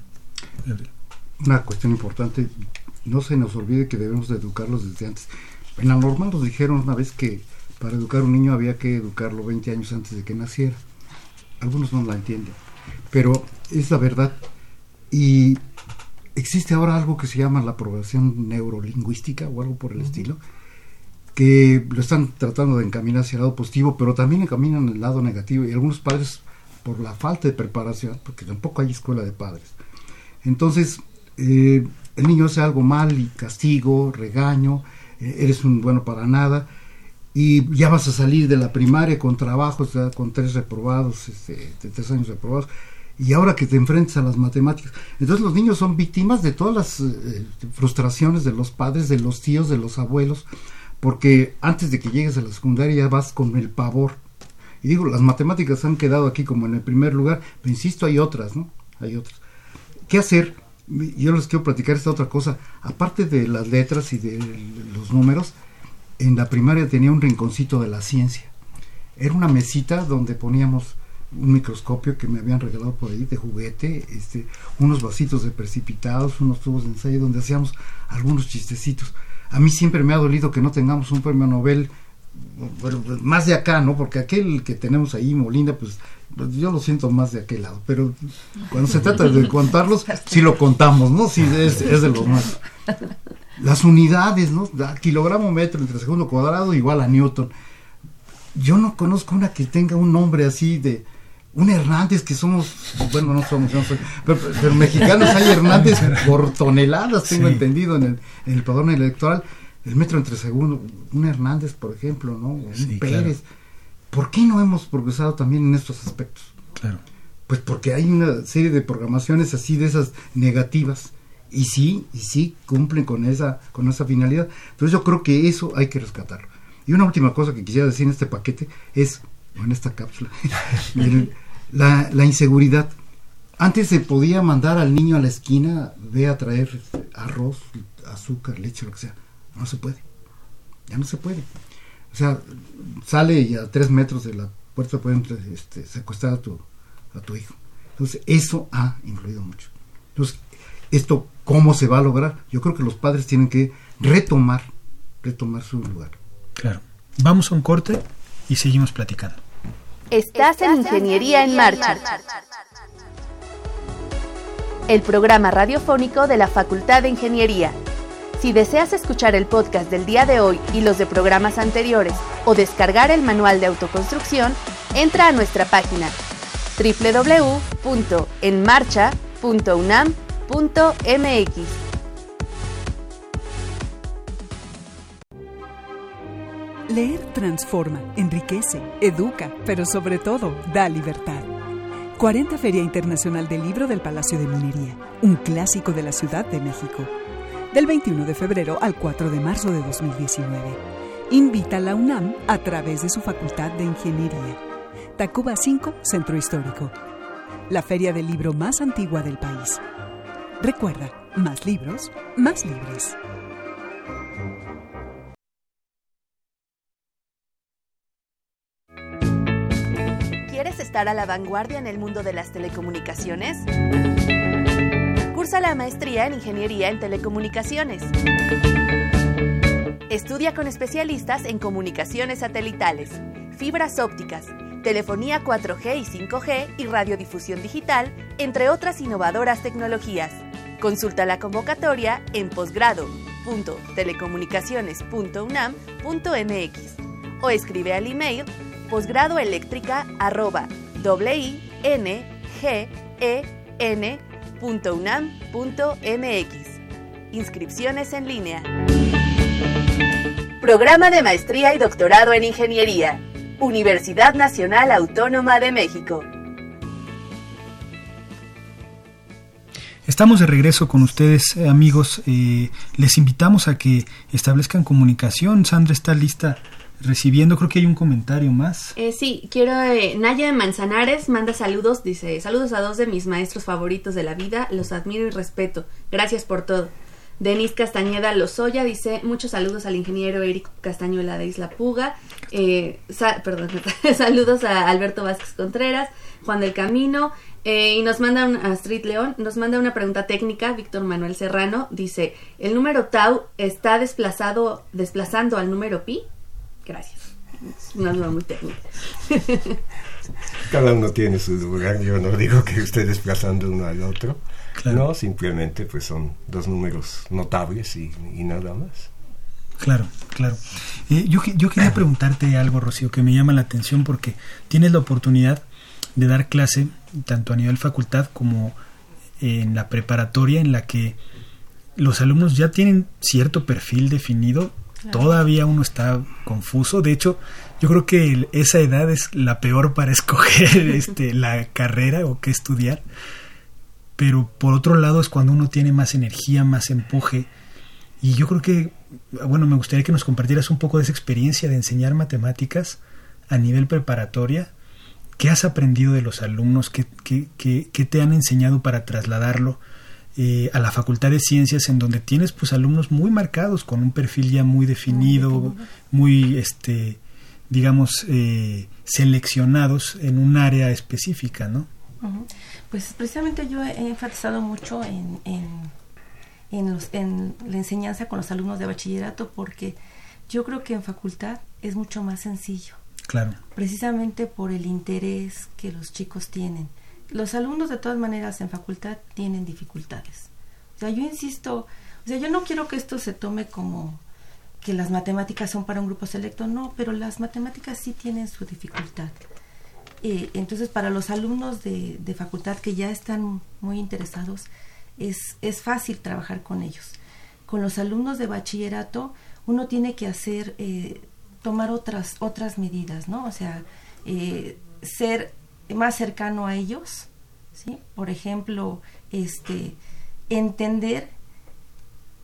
Una cuestión importante, no se nos olvide que debemos de educarlos desde antes. En la normal nos dijeron una vez que para educar a un niño había que educarlo 20 años antes de que naciera. Algunos no la entienden, pero es la verdad. Y existe ahora algo que se llama la programación neurolingüística o algo por el estilo, que lo están tratando de encaminar hacia el lado positivo, pero también encaminan el lado negativo. Y algunos padres, por la falta de preparación, porque tampoco hay escuela de padres, entonces, eh, el niño hace algo mal y castigo, regaño, eres un bueno para nada, y ya vas a salir de la primaria con trabajos, con tres reprobados, este, de tres años reprobados, y ahora que te enfrentas a las matemáticas. Entonces los niños son víctimas de todas las eh, frustraciones de los padres, de los tíos, de los abuelos, porque antes de que llegues a la secundaria ya vas con el pavor. Y digo, las matemáticas han quedado aquí como en el primer lugar, pero insisto, hay otras, ¿no? Hay otras. ¿Qué hacer? Yo les quiero platicar esta otra cosa. Aparte de las letras y de los números, en la primaria tenía un rinconcito de la ciencia. Era una mesita donde poníamos un microscopio que me habían regalado por ahí de juguete, este, unos vasitos de precipitados, unos tubos de ensayo donde hacíamos algunos chistecitos. A mí siempre me ha dolido que no tengamos un premio Nobel pues, más de acá, ¿no? Porque aquel que tenemos ahí, Molinda, pues, yo lo siento más de aquel lado, pero cuando se trata de contarlos, sí lo contamos, ¿no? Sí, es, es de los más. Las unidades, ¿no? Da kilogramo metro entre segundo cuadrado igual a Newton. yo no conozco una que tenga un nombre así de un Hernández que somos, bueno, no somos, no soy, pero, mexicanos hay Hernández por toneladas, tengo entendido en el, en el padrón electoral, el metro entre segundo, un Hernández, por ejemplo, ¿no? Un Pérez. ¿Por qué no hemos progresado también en estos aspectos? Claro. Pues porque hay una serie de programaciones así de esas negativas y sí, y sí cumplen con esa, con esa finalidad. Entonces yo creo que eso hay que rescatarlo. Y una última cosa que quisiera decir en este paquete es, o en esta cápsula, la, la, inseguridad. Antes se podía mandar al niño a la esquina, ve a traer arroz, azúcar, leche, lo que sea. No se puede. Ya no se puede. O sea, sale y a tres metros de la puerta pueden este, secuestrar a tu, a tu hijo. Entonces, eso ha influido mucho. Entonces, esto ¿Cómo se va a lograr? Yo creo que los padres tienen que retomar, retomar su lugar. Claro. Vamos a un corte y seguimos platicando. Estás en Ingeniería en Marcha. El programa radiofónico de la Facultad de Ingeniería. Si deseas escuchar el podcast del día de hoy y los de programas anteriores o descargar el manual de autoconstrucción, entra a nuestra página www.enmarcha.unam.com mx Leer transforma, enriquece, educa, pero sobre todo da libertad. 40 Feria Internacional del Libro del Palacio de Minería, un clásico de la Ciudad de México. Del 21 de febrero al 4 de marzo de 2019. Invita a la UNAM a través de su Facultad de Ingeniería. Tacuba 5, Centro Histórico. La feria del libro más antigua del país. Recuerda, más libros, más libres. ¿Quieres estar a la vanguardia en el mundo de las telecomunicaciones? La maestría en Ingeniería en Telecomunicaciones. Estudia con especialistas en comunicaciones satelitales, fibras ópticas, telefonía 4G y 5G y radiodifusión digital, entre otras innovadoras tecnologías. Consulta la convocatoria en posgrado.telecomunicaciones.unam.mx o escribe al email posgradoeléctrica.wingen.unam.mx. Inscripciones en línea. Programa de Maestría y Doctorado en Ingeniería. Universidad Nacional Autónoma de México. Estamos de regreso con ustedes, eh, amigos. Eh, les invitamos a que establezcan comunicación. Sandra está lista recibiendo, creo que hay un comentario más. Eh, sí, quiero, Naya Manzanares manda saludos, dice, saludos a dos de mis maestros favoritos de la vida, los admiro y respeto, gracias por todo. Denis Castañeda Lozoya dice muchos saludos al ingeniero Eric Castañuela de Isla Puga. perdón, saludos a Alberto Vázquez Contreras, Juan del Camino, eh, y nos manda un, a Street León, nos manda una pregunta técnica, Víctor Manuel Serrano, dice, ¿el número tau está desplazado, desplazando al número pi? Gracias. Es una duda muy técnica. Cada uno tiene su lugar, yo no digo que esté desplazando uno al otro, no, simplemente pues son dos números notables y, nada más. Claro, claro. Eh, yo, yo quería preguntarte algo, Rocío, que me llama la atención porque tienes la oportunidad de dar clase tanto a nivel facultad como en la preparatoria en la que los alumnos ya tienen cierto perfil definido, todavía uno está confuso, de hecho yo creo que esa edad es la peor para escoger este, la carrera o qué estudiar, pero por otro lado es cuando uno tiene más energía, más empuje, y yo creo que, bueno, me gustaría que nos compartieras un poco de esa experiencia de enseñar matemáticas a nivel preparatoria. ¿Qué has aprendido de los alumnos? ¿Qué, te han enseñado para trasladarlo eh, a la Facultad de Ciencias en donde tienes pues alumnos muy marcados, con un perfil ya muy definido, muy, este, digamos, eh, seleccionados en un área específica, ¿no? Pues precisamente yo he enfatizado mucho en, en, en la enseñanza con los alumnos de bachillerato porque yo creo que en facultad es mucho más sencillo Claro. Precisamente por el interés que los chicos tienen. Los alumnos de todas maneras en facultad tienen dificultades. O sea, yo insisto, o sea, yo no quiero que esto se tome como que las matemáticas son para un grupo selecto, no, pero las matemáticas sí tienen su dificultad. Eh, entonces, para los alumnos de, de, facultad que ya están muy interesados, es, es fácil trabajar con ellos. Con los alumnos de bachillerato, uno tiene que hacer, eh, tomar otras, otras medidas, ¿no? O sea, eh, ser más cercano a ellos, ¿sí? Por ejemplo, este, entender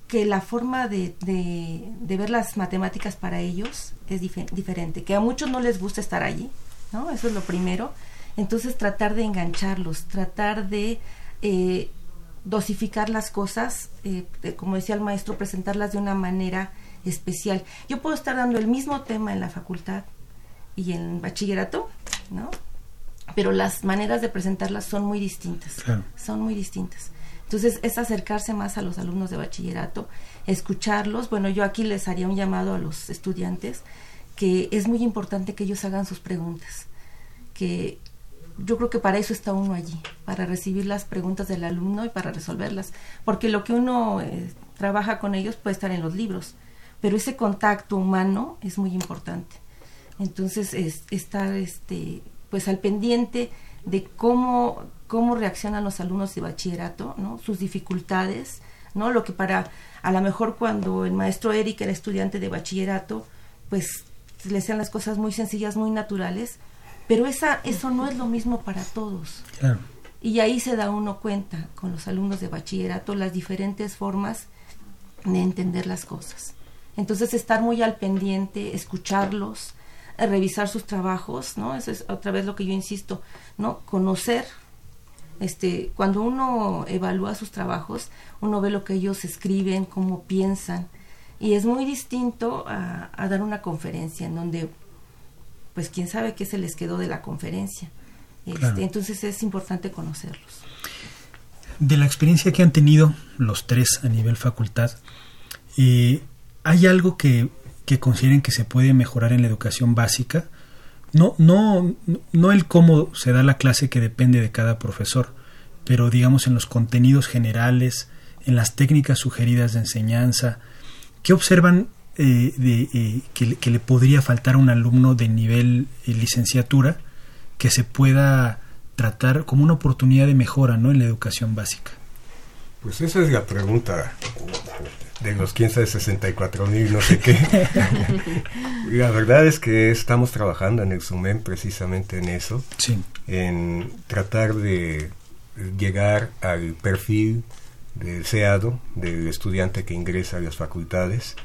que la forma de, de, ver las matemáticas para ellos es diferente, que a muchos no les gusta estar allí, ¿no? Eso es lo primero. Entonces tratar de engancharlos, tratar de eh, dosificar las cosas, eh, como decía el maestro, presentarlas de una manera especial. Yo puedo estar dando el mismo tema en la facultad y en bachillerato, ¿no? Pero las maneras de presentarlas son muy distintas. Son muy distintas. Entonces es acercarse más a los alumnos de bachillerato, escucharlos. Bueno, yo aquí les haría un llamado a los estudiantes que es muy importante que ellos hagan sus preguntas, que yo creo que para eso está uno allí, para recibir las preguntas del alumno y para resolverlas, porque lo que uno eh, trabaja con ellos puede estar en los libros, pero ese contacto humano es muy importante. Entonces, es, estar este, pues al pendiente de cómo cómo reaccionan los alumnos de bachillerato, ¿no? sus dificultades, ¿no? lo que para, a lo mejor cuando el maestro Eric era estudiante de bachillerato, pues le hacían las cosas muy sencillas, muy naturales, pero esa, eso no es lo mismo para todos. Y ahí se da uno cuenta con los alumnos de bachillerato las diferentes formas de entender las cosas. Entonces estar muy al pendiente, escucharlos, revisar sus trabajos, ¿no? Eso es otra vez lo que yo insisto, ¿no? Conocer este, cuando uno evalúa sus trabajos, uno ve lo que ellos escriben, cómo piensan, y es muy distinto a, dar una conferencia en donde, pues, quién sabe qué se les quedó de la conferencia. Este, entonces es importante conocerlos. De la experiencia que han tenido los tres a nivel facultad, eh, ¿hay algo que, que consideren que se puede mejorar en la educación básica? no, no, no el cómo se da la clase que depende de cada profesor, pero digamos en los contenidos generales, en las técnicas sugeridas de enseñanza, ¿qué observan eh, de, eh, que, le podría faltar a un alumno de nivel eh, licenciatura que se pueda tratar como una oportunidad de mejora ¿no? en la educación básica? Pues esa es la pregunta de los 564 mil, no sé qué. la verdad es que estamos trabajando en el SUMEM precisamente en eso, en tratar de llegar al perfil deseado del estudiante que ingresa a las facultades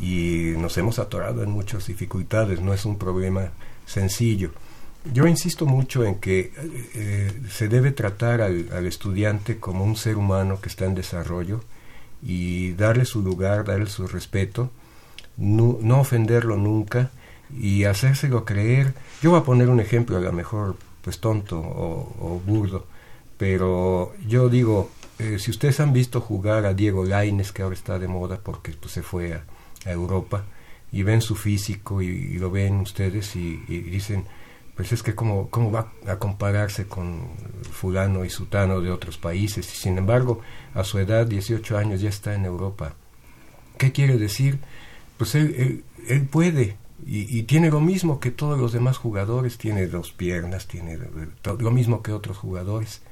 y nos hemos atorado en muchas dificultades, no es un problema sencillo. Yo insisto mucho en que eh, se debe tratar al estudiante como un ser humano que está en desarrollo, y darle su lugar, darle su respeto, no, no ofenderlo nunca y hacérselo creer. Yo voy a poner un ejemplo, a lo mejor pues tonto o, burdo, pero yo digo, eh, si ustedes han visto jugar a Diego Laines, que ahora está de moda porque pues, se fue a, Europa, y ven su físico y, lo ven ustedes y dicen, pues es que cómo, cómo va a compararse con fulano y sutano de otros países. Y sin embargo a su edad 18 años ya está en Europa. ¿qué quiere decir? pues él, él, puede y, tiene lo mismo que todos los demás jugadores. Tiene dos piernas tiene lo mismo que otros jugadores.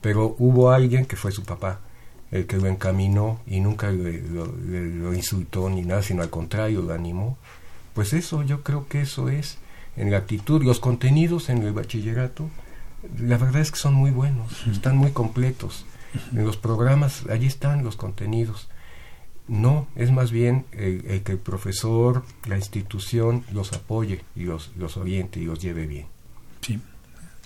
Pero hubo alguien que fue su papá el que lo encaminó y nunca lo, lo insultó ni nada sino al contrario lo animó. Pues eso yo creo que eso es en la actitud. Los contenidos en el bachillerato, la verdad es que son muy buenos, están muy completos. En los programas, allí están los contenidos. No, es más bien el, que el profesor, la institución los apoye y los, los oriente y los lleve bien. Sí.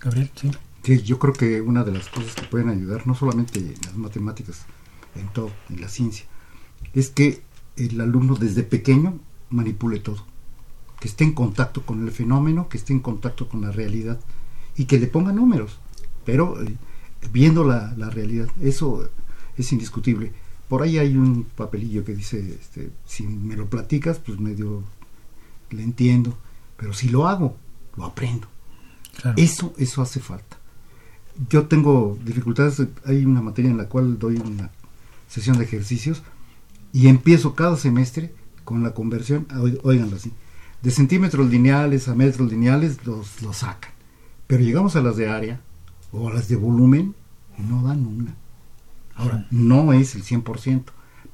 Gabriel, sí. Sí, yo creo que una de las cosas que pueden ayudar, no solamente en las matemáticas, en todo, en la ciencia, es que el alumno desde pequeño manipule todo que esté en contacto con el fenómeno, que esté en contacto con la realidad y que le ponga números, pero eh, viendo la, realidad, eso es indiscutible. Por ahí hay un papelillo que dice, este, si me lo platicas, pues medio le entiendo, pero si lo hago, lo aprendo. Eso, eso hace falta. Yo tengo dificultades, hay una materia en la cual doy una sesión de ejercicios y empiezo cada semestre con la conversión, oiganlo así, de centímetros lineales a metros lineales los, los sacan. Pero llegamos a las de área o a las de volumen y no dan una. Ahora, no es el 100%,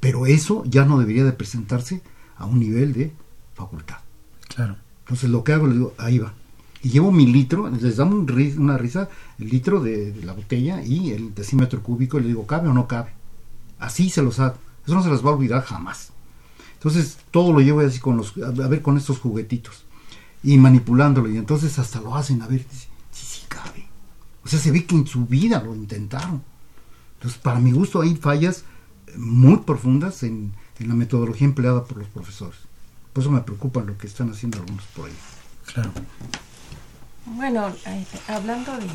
pero eso ya no debería de presentarse a un nivel de facultad. Claro. Entonces lo que hago, le digo, ahí va. Y llevo mi litro, les damos una risa, el litro de, la botella y el decímetro cúbico, y le digo, ¿cabe o no cabe? Así se los hago. Eso no se les va a olvidar jamás. Entonces todo lo llevo así con los, a ver con estos juguetitos y manipulándolo. Y entonces hasta lo hacen, a ver, si sí, cabe. O sea, se ve que en su vida lo intentaron. Entonces, para mi gusto hay fallas muy profundas en, en la metodología empleada por los profesores. Por eso me preocupa lo que están haciendo algunos por ahí. Claro. Bueno, eh, hablando de,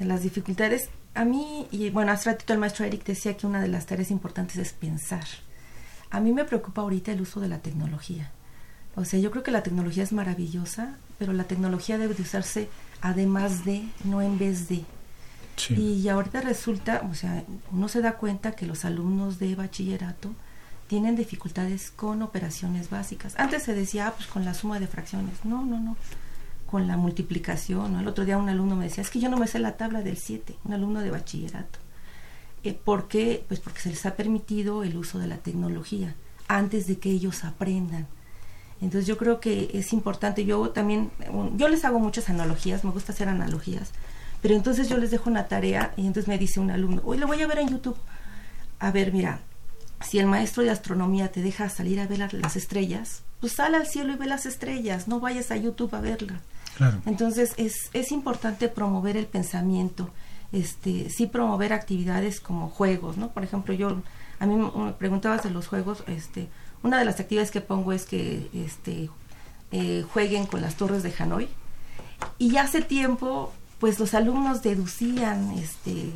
de las dificultades, a mí, y bueno, hace ratito el maestro Eric decía que una de las tareas importantes es pensar. A mí me preocupa ahorita el uso de la tecnología. O sea, yo creo que la tecnología es maravillosa, pero la tecnología debe de usarse además de, no en vez de. Y ahorita resulta, o sea, uno se da cuenta que los alumnos de bachillerato tienen dificultades con operaciones básicas. Antes se decía, ah, pues con la suma de fracciones. No, no, no. Con la multiplicación. El otro día un alumno me decía, es que yo no me sé la tabla del 7, un alumno de bachillerato. Eh, ¿Por qué? Pues porque se les ha permitido el uso de la tecnología antes de que ellos aprendan. Entonces yo creo que es importante, yo también, yo les hago muchas analogías, me gusta hacer analogías, pero entonces yo les dejo una tarea y entonces me dice un alumno, hoy lo voy a ver en YouTube. A ver, mira, si el maestro de astronomía te deja salir a ver las estrellas, pues sal al cielo y ve las estrellas, no vayas a YouTube a verlas. Entonces es, es importante promover el pensamiento, este, sí promover actividades como juegos, ¿no? Por ejemplo, yo, a mí me preguntabas de los juegos, este, una de las actividades que pongo es que este, eh, jueguen con las torres de Hanoi. Y hace tiempo, pues los alumnos deducían este,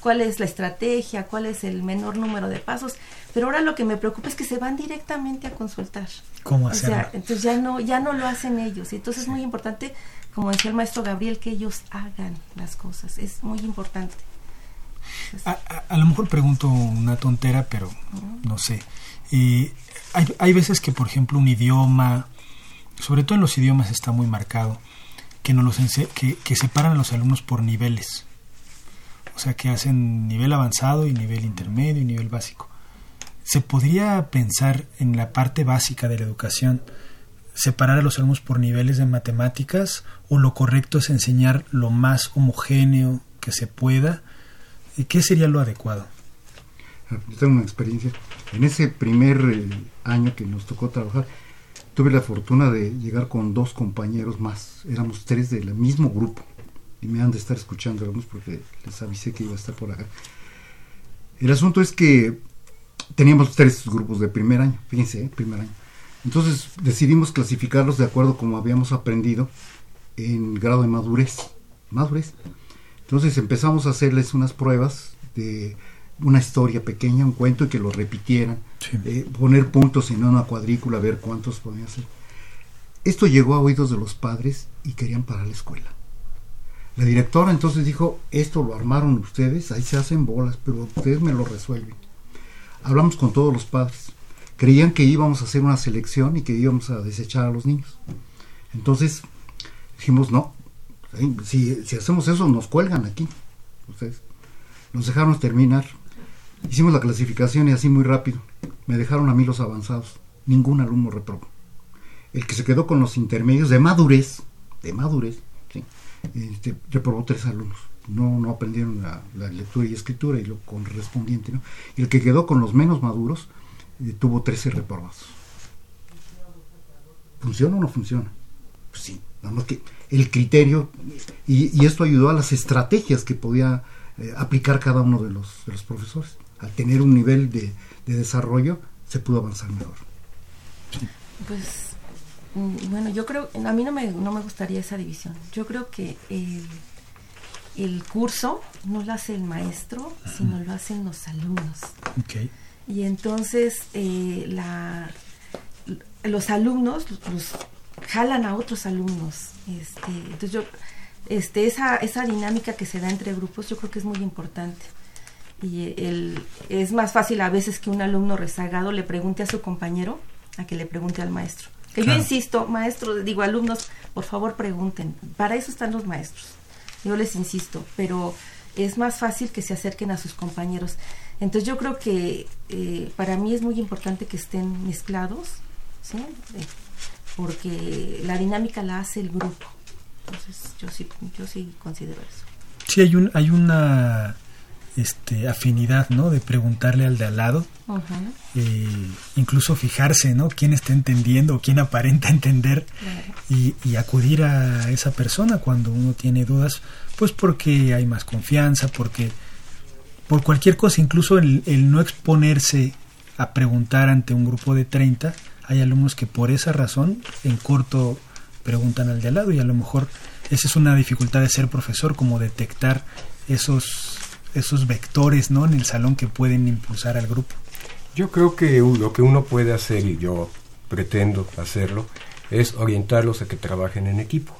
cuál es la estrategia, cuál es el menor número de pasos, pero ahora lo que me preocupa es que se van directamente a consultar. ¿Cómo hacerlo? O sea, entonces ya no, ya no lo hacen ellos. Entonces es muy importante, como decía el maestro Gabriel, que ellos hagan las cosas. Es muy importante. a, lo mejor pregunto una tontera, pero no sé. Eh, hay, hay veces que, por ejemplo, un idioma, sobre todo en los idiomas está muy marcado, que, no los que, que separan a los alumnos por niveles. O sea, que hacen nivel avanzado y nivel intermedio y nivel básico. ¿Se podría pensar en la parte básica de la educación, separar a los alumnos por niveles de matemáticas o lo correcto es enseñar lo más homogéneo que se pueda? ¿Qué sería lo adecuado? Yo tengo una experiencia. En ese primer eh, año que nos tocó trabajar, tuve la fortuna de llegar con dos compañeros más. Éramos tres del mismo grupo. Y me han de estar escuchando algunos porque les avisé que iba a estar por acá. El asunto es que teníamos tres grupos de primer año, fíjense, ¿eh? primer año. Entonces decidimos clasificarlos de acuerdo como habíamos aprendido en grado de madurez. Madurez. Entonces empezamos a hacerles unas pruebas de una historia pequeña, un cuento y que lo repitieran, eh, poner puntos en una cuadrícula, ver cuántos podían hacer. Esto llegó a oídos de los padres y querían parar la escuela. La directora entonces dijo, esto lo armaron ustedes, ahí se hacen bolas, pero ustedes me lo resuelven. Hablamos con todos los padres. Creían que íbamos a hacer una selección y que íbamos a desechar a los niños. Entonces dijimos, no, si, si hacemos eso nos cuelgan aquí. Ustedes. Nos dejaron terminar Hicimos la clasificación y así muy rápido. Me dejaron a mí los avanzados. Ningún alumno reprobó. El que se quedó con los intermedios de madurez, de madurez, este, reprobó tres alumnos. No, no aprendieron la, lectura y escritura y lo correspondiente. ¿no? Y el que quedó con los menos maduros eh, tuvo 13 reprobados. ¿Funciona o no funciona? Pues sí, nada que el criterio, y, esto ayudó a las estrategias que podía eh, aplicar cada uno de los, de los profesores al tener un nivel de, desarrollo, se pudo avanzar mejor. Pues, mm, bueno, yo creo, a mí no me, no me gustaría esa división. Yo creo que el, el curso no lo hace el maestro, sino lo hacen los alumnos. Y entonces eh, la, los alumnos los, jalan a otros alumnos. Este, entonces yo, este, esa, esa dinámica que se da entre grupos yo creo que es muy importante y el, es más fácil a veces que un alumno rezagado le pregunte a su compañero a que le pregunte al maestro. Que yo insisto, maestro, digo, alumnos, por favor pregunten. Para eso están los maestros. Yo les insisto, pero es más fácil que se acerquen a sus compañeros. Entonces yo creo que eh, para mí es muy importante que estén mezclados, ¿sí? Eh, porque la dinámica la hace el grupo. Entonces yo sí, yo sí considero eso. Sí, hay, un, hay una este, afinidad, ¿no? De preguntarle al de al lado, eh, incluso fijarse, ¿no? Quién está entendiendo, quién aparenta entender y, y, acudir a esa persona cuando uno tiene dudas, pues porque hay más confianza, porque por cualquier cosa, incluso el, no exponerse a preguntar ante un grupo de 30, hay alumnos que por esa razón en corto preguntan al de al lado y a lo mejor esa es una dificultad de ser profesor, como detectar esos esos vectores ¿no? en el salón que pueden impulsar al grupo. Yo creo que lo que uno puede hacer, y yo pretendo hacerlo, es orientarlos a que trabajen en equipo.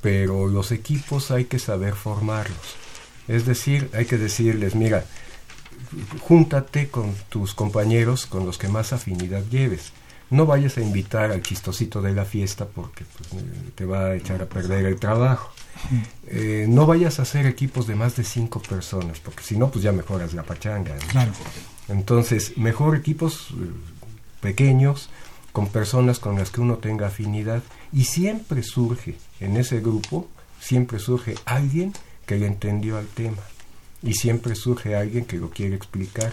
Pero los equipos hay que saber formarlos. Es decir, hay que decirles, mira, júntate con tus compañeros con los que más afinidad lleves. No vayas a invitar al chistosito de la fiesta porque pues, te va a echar a perder el trabajo. Eh, no vayas a hacer equipos de más de cinco personas, porque si no, pues ya mejoras la pachanga. Entonces, mejor equipos eh, pequeños, con personas con las que uno tenga afinidad, y siempre surge en ese grupo, siempre surge alguien que le entendió al tema, y siempre surge alguien que lo quiere explicar.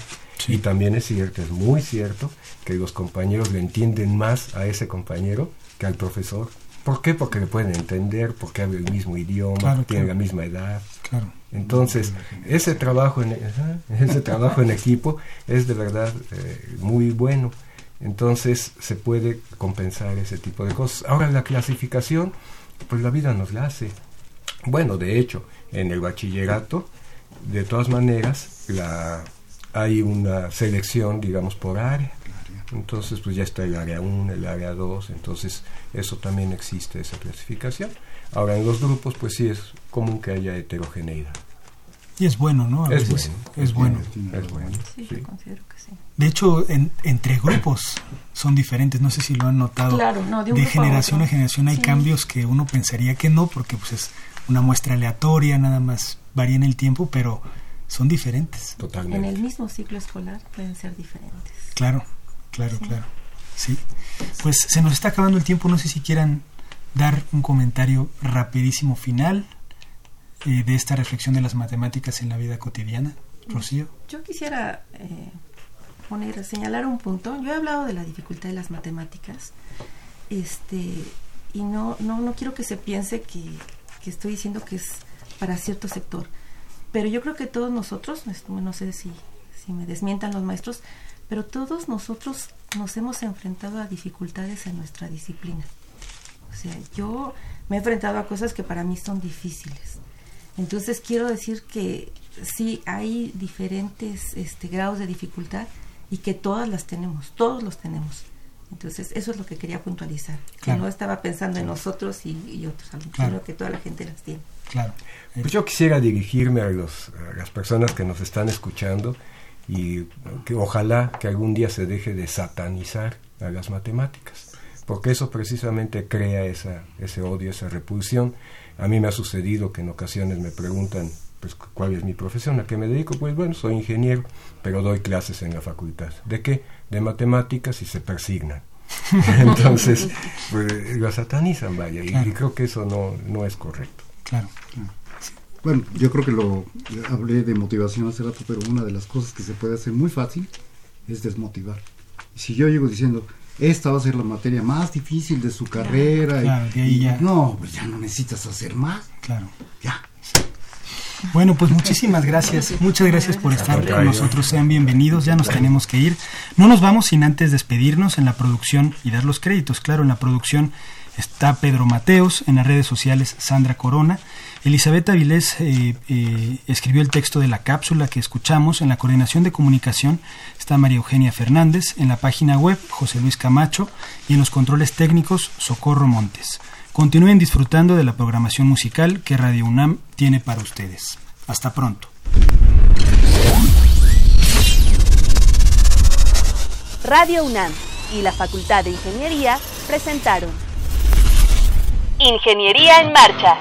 Y también es cierto, es muy cierto, que los compañeros le entienden más a ese compañero que al profesor. ¿Por qué? Porque le pueden entender, porque habla el mismo idioma, tiene la misma edad. Entonces, ese trabajo en, ese trabajo en equipo es de verdad eh, muy bueno. Entonces, se puede compensar ese tipo de cosas. Ahora, la clasificación, pues la vida nos la hace. Bueno, de hecho, en el bachillerato, de todas maneras, la, hay una selección, digamos, por área. Entonces, pues ya está el área 1, el área 2, entonces eso también existe, esa clasificación. Ahora, en los grupos, pues sí es común que haya heterogeneidad. Y es bueno, ¿no? es, bueno, es, bueno. Es bueno. Sí, Yo considero que sí. De hecho, entre grupos son diferentes, no sé si lo han notado. Claro, no, de, de generación a, generación hay cambios que uno pensaría que no, porque pues es una muestra aleatoria, nada más varía en el tiempo, pero son diferentes. Totalmente. En el mismo ciclo escolar pueden ser diferentes. Claro. Claro, claro. Sí. Pues se nos está acabando el tiempo. No sé si quieran dar un comentario rapidísimo final eh, de esta reflexión de las matemáticas en la vida cotidiana. Rocío. Yo quisiera eh, poner, señalar un punto. Yo he hablado de la dificultad de las matemáticas. Este, y no, no, no quiero que se piense que, que estoy diciendo que es para cierto sector. Pero yo creo que todos nosotros, no sé si, si me desmientan los maestros, pero todos nosotros nos hemos enfrentado a dificultades en nuestra disciplina. O sea, yo me he enfrentado a cosas que para mí son difíciles. Entonces quiero decir que sí hay diferentes este, grados de dificultad y que todas las tenemos, todos los tenemos. Entonces eso es lo que quería puntualizar, que no estaba pensando en nosotros y, otros, sino que toda la gente las tiene. Claro. Pues yo quisiera dirigirme a, los, a las personas que nos están escuchando y que ojalá que algún día se deje de satanizar a las matemáticas, porque eso precisamente crea esa, ese odio, esa repulsión. A mí me ha sucedido que en ocasiones me preguntan pues, cuál es mi profesión, a qué me dedico. Pues bueno, soy ingeniero, pero doy clases en la facultad. ¿De qué? De matemáticas y se persignan. Entonces, pues, lo satanizan, vaya, y, y, creo que eso no, no es correcto. Claro, claro. Bueno, yo creo que lo hablé de motivación hace rato, pero una de las cosas que se puede hacer muy fácil es desmotivar. Si yo llego diciendo, esta va a ser la materia más difícil de su carrera, y, no, pues ya no necesitas hacer más. Claro. Ya. Bueno, pues muchísimas gracias. Muchas gracias por estar con nosotros. Sean bienvenidos. Ya nos tenemos que ir. No nos vamos sin antes despedirnos en la producción y dar los créditos. Claro, en la producción está Pedro Mateos, en las redes sociales Sandra Corona. Elizabeth Avilés eh, eh, escribió el texto de la cápsula que escuchamos. En la coordinación de comunicación está María Eugenia Fernández. En la página web José Luis Camacho. Y en los controles técnicos Socorro Montes. Continúen disfrutando de la programación musical que Radio UNAM tiene para ustedes. Hasta pronto. Radio UNAM y la Facultad de Ingeniería presentaron Ingeniería en Marcha.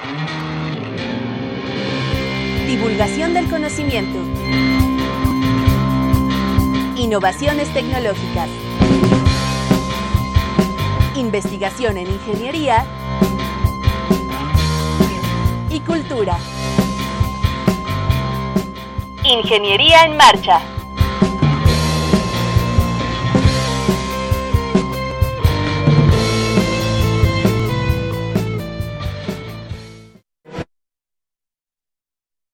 Divulgación del conocimiento. Innovaciones tecnológicas. Investigación en ingeniería y cultura. Ingeniería en Marcha.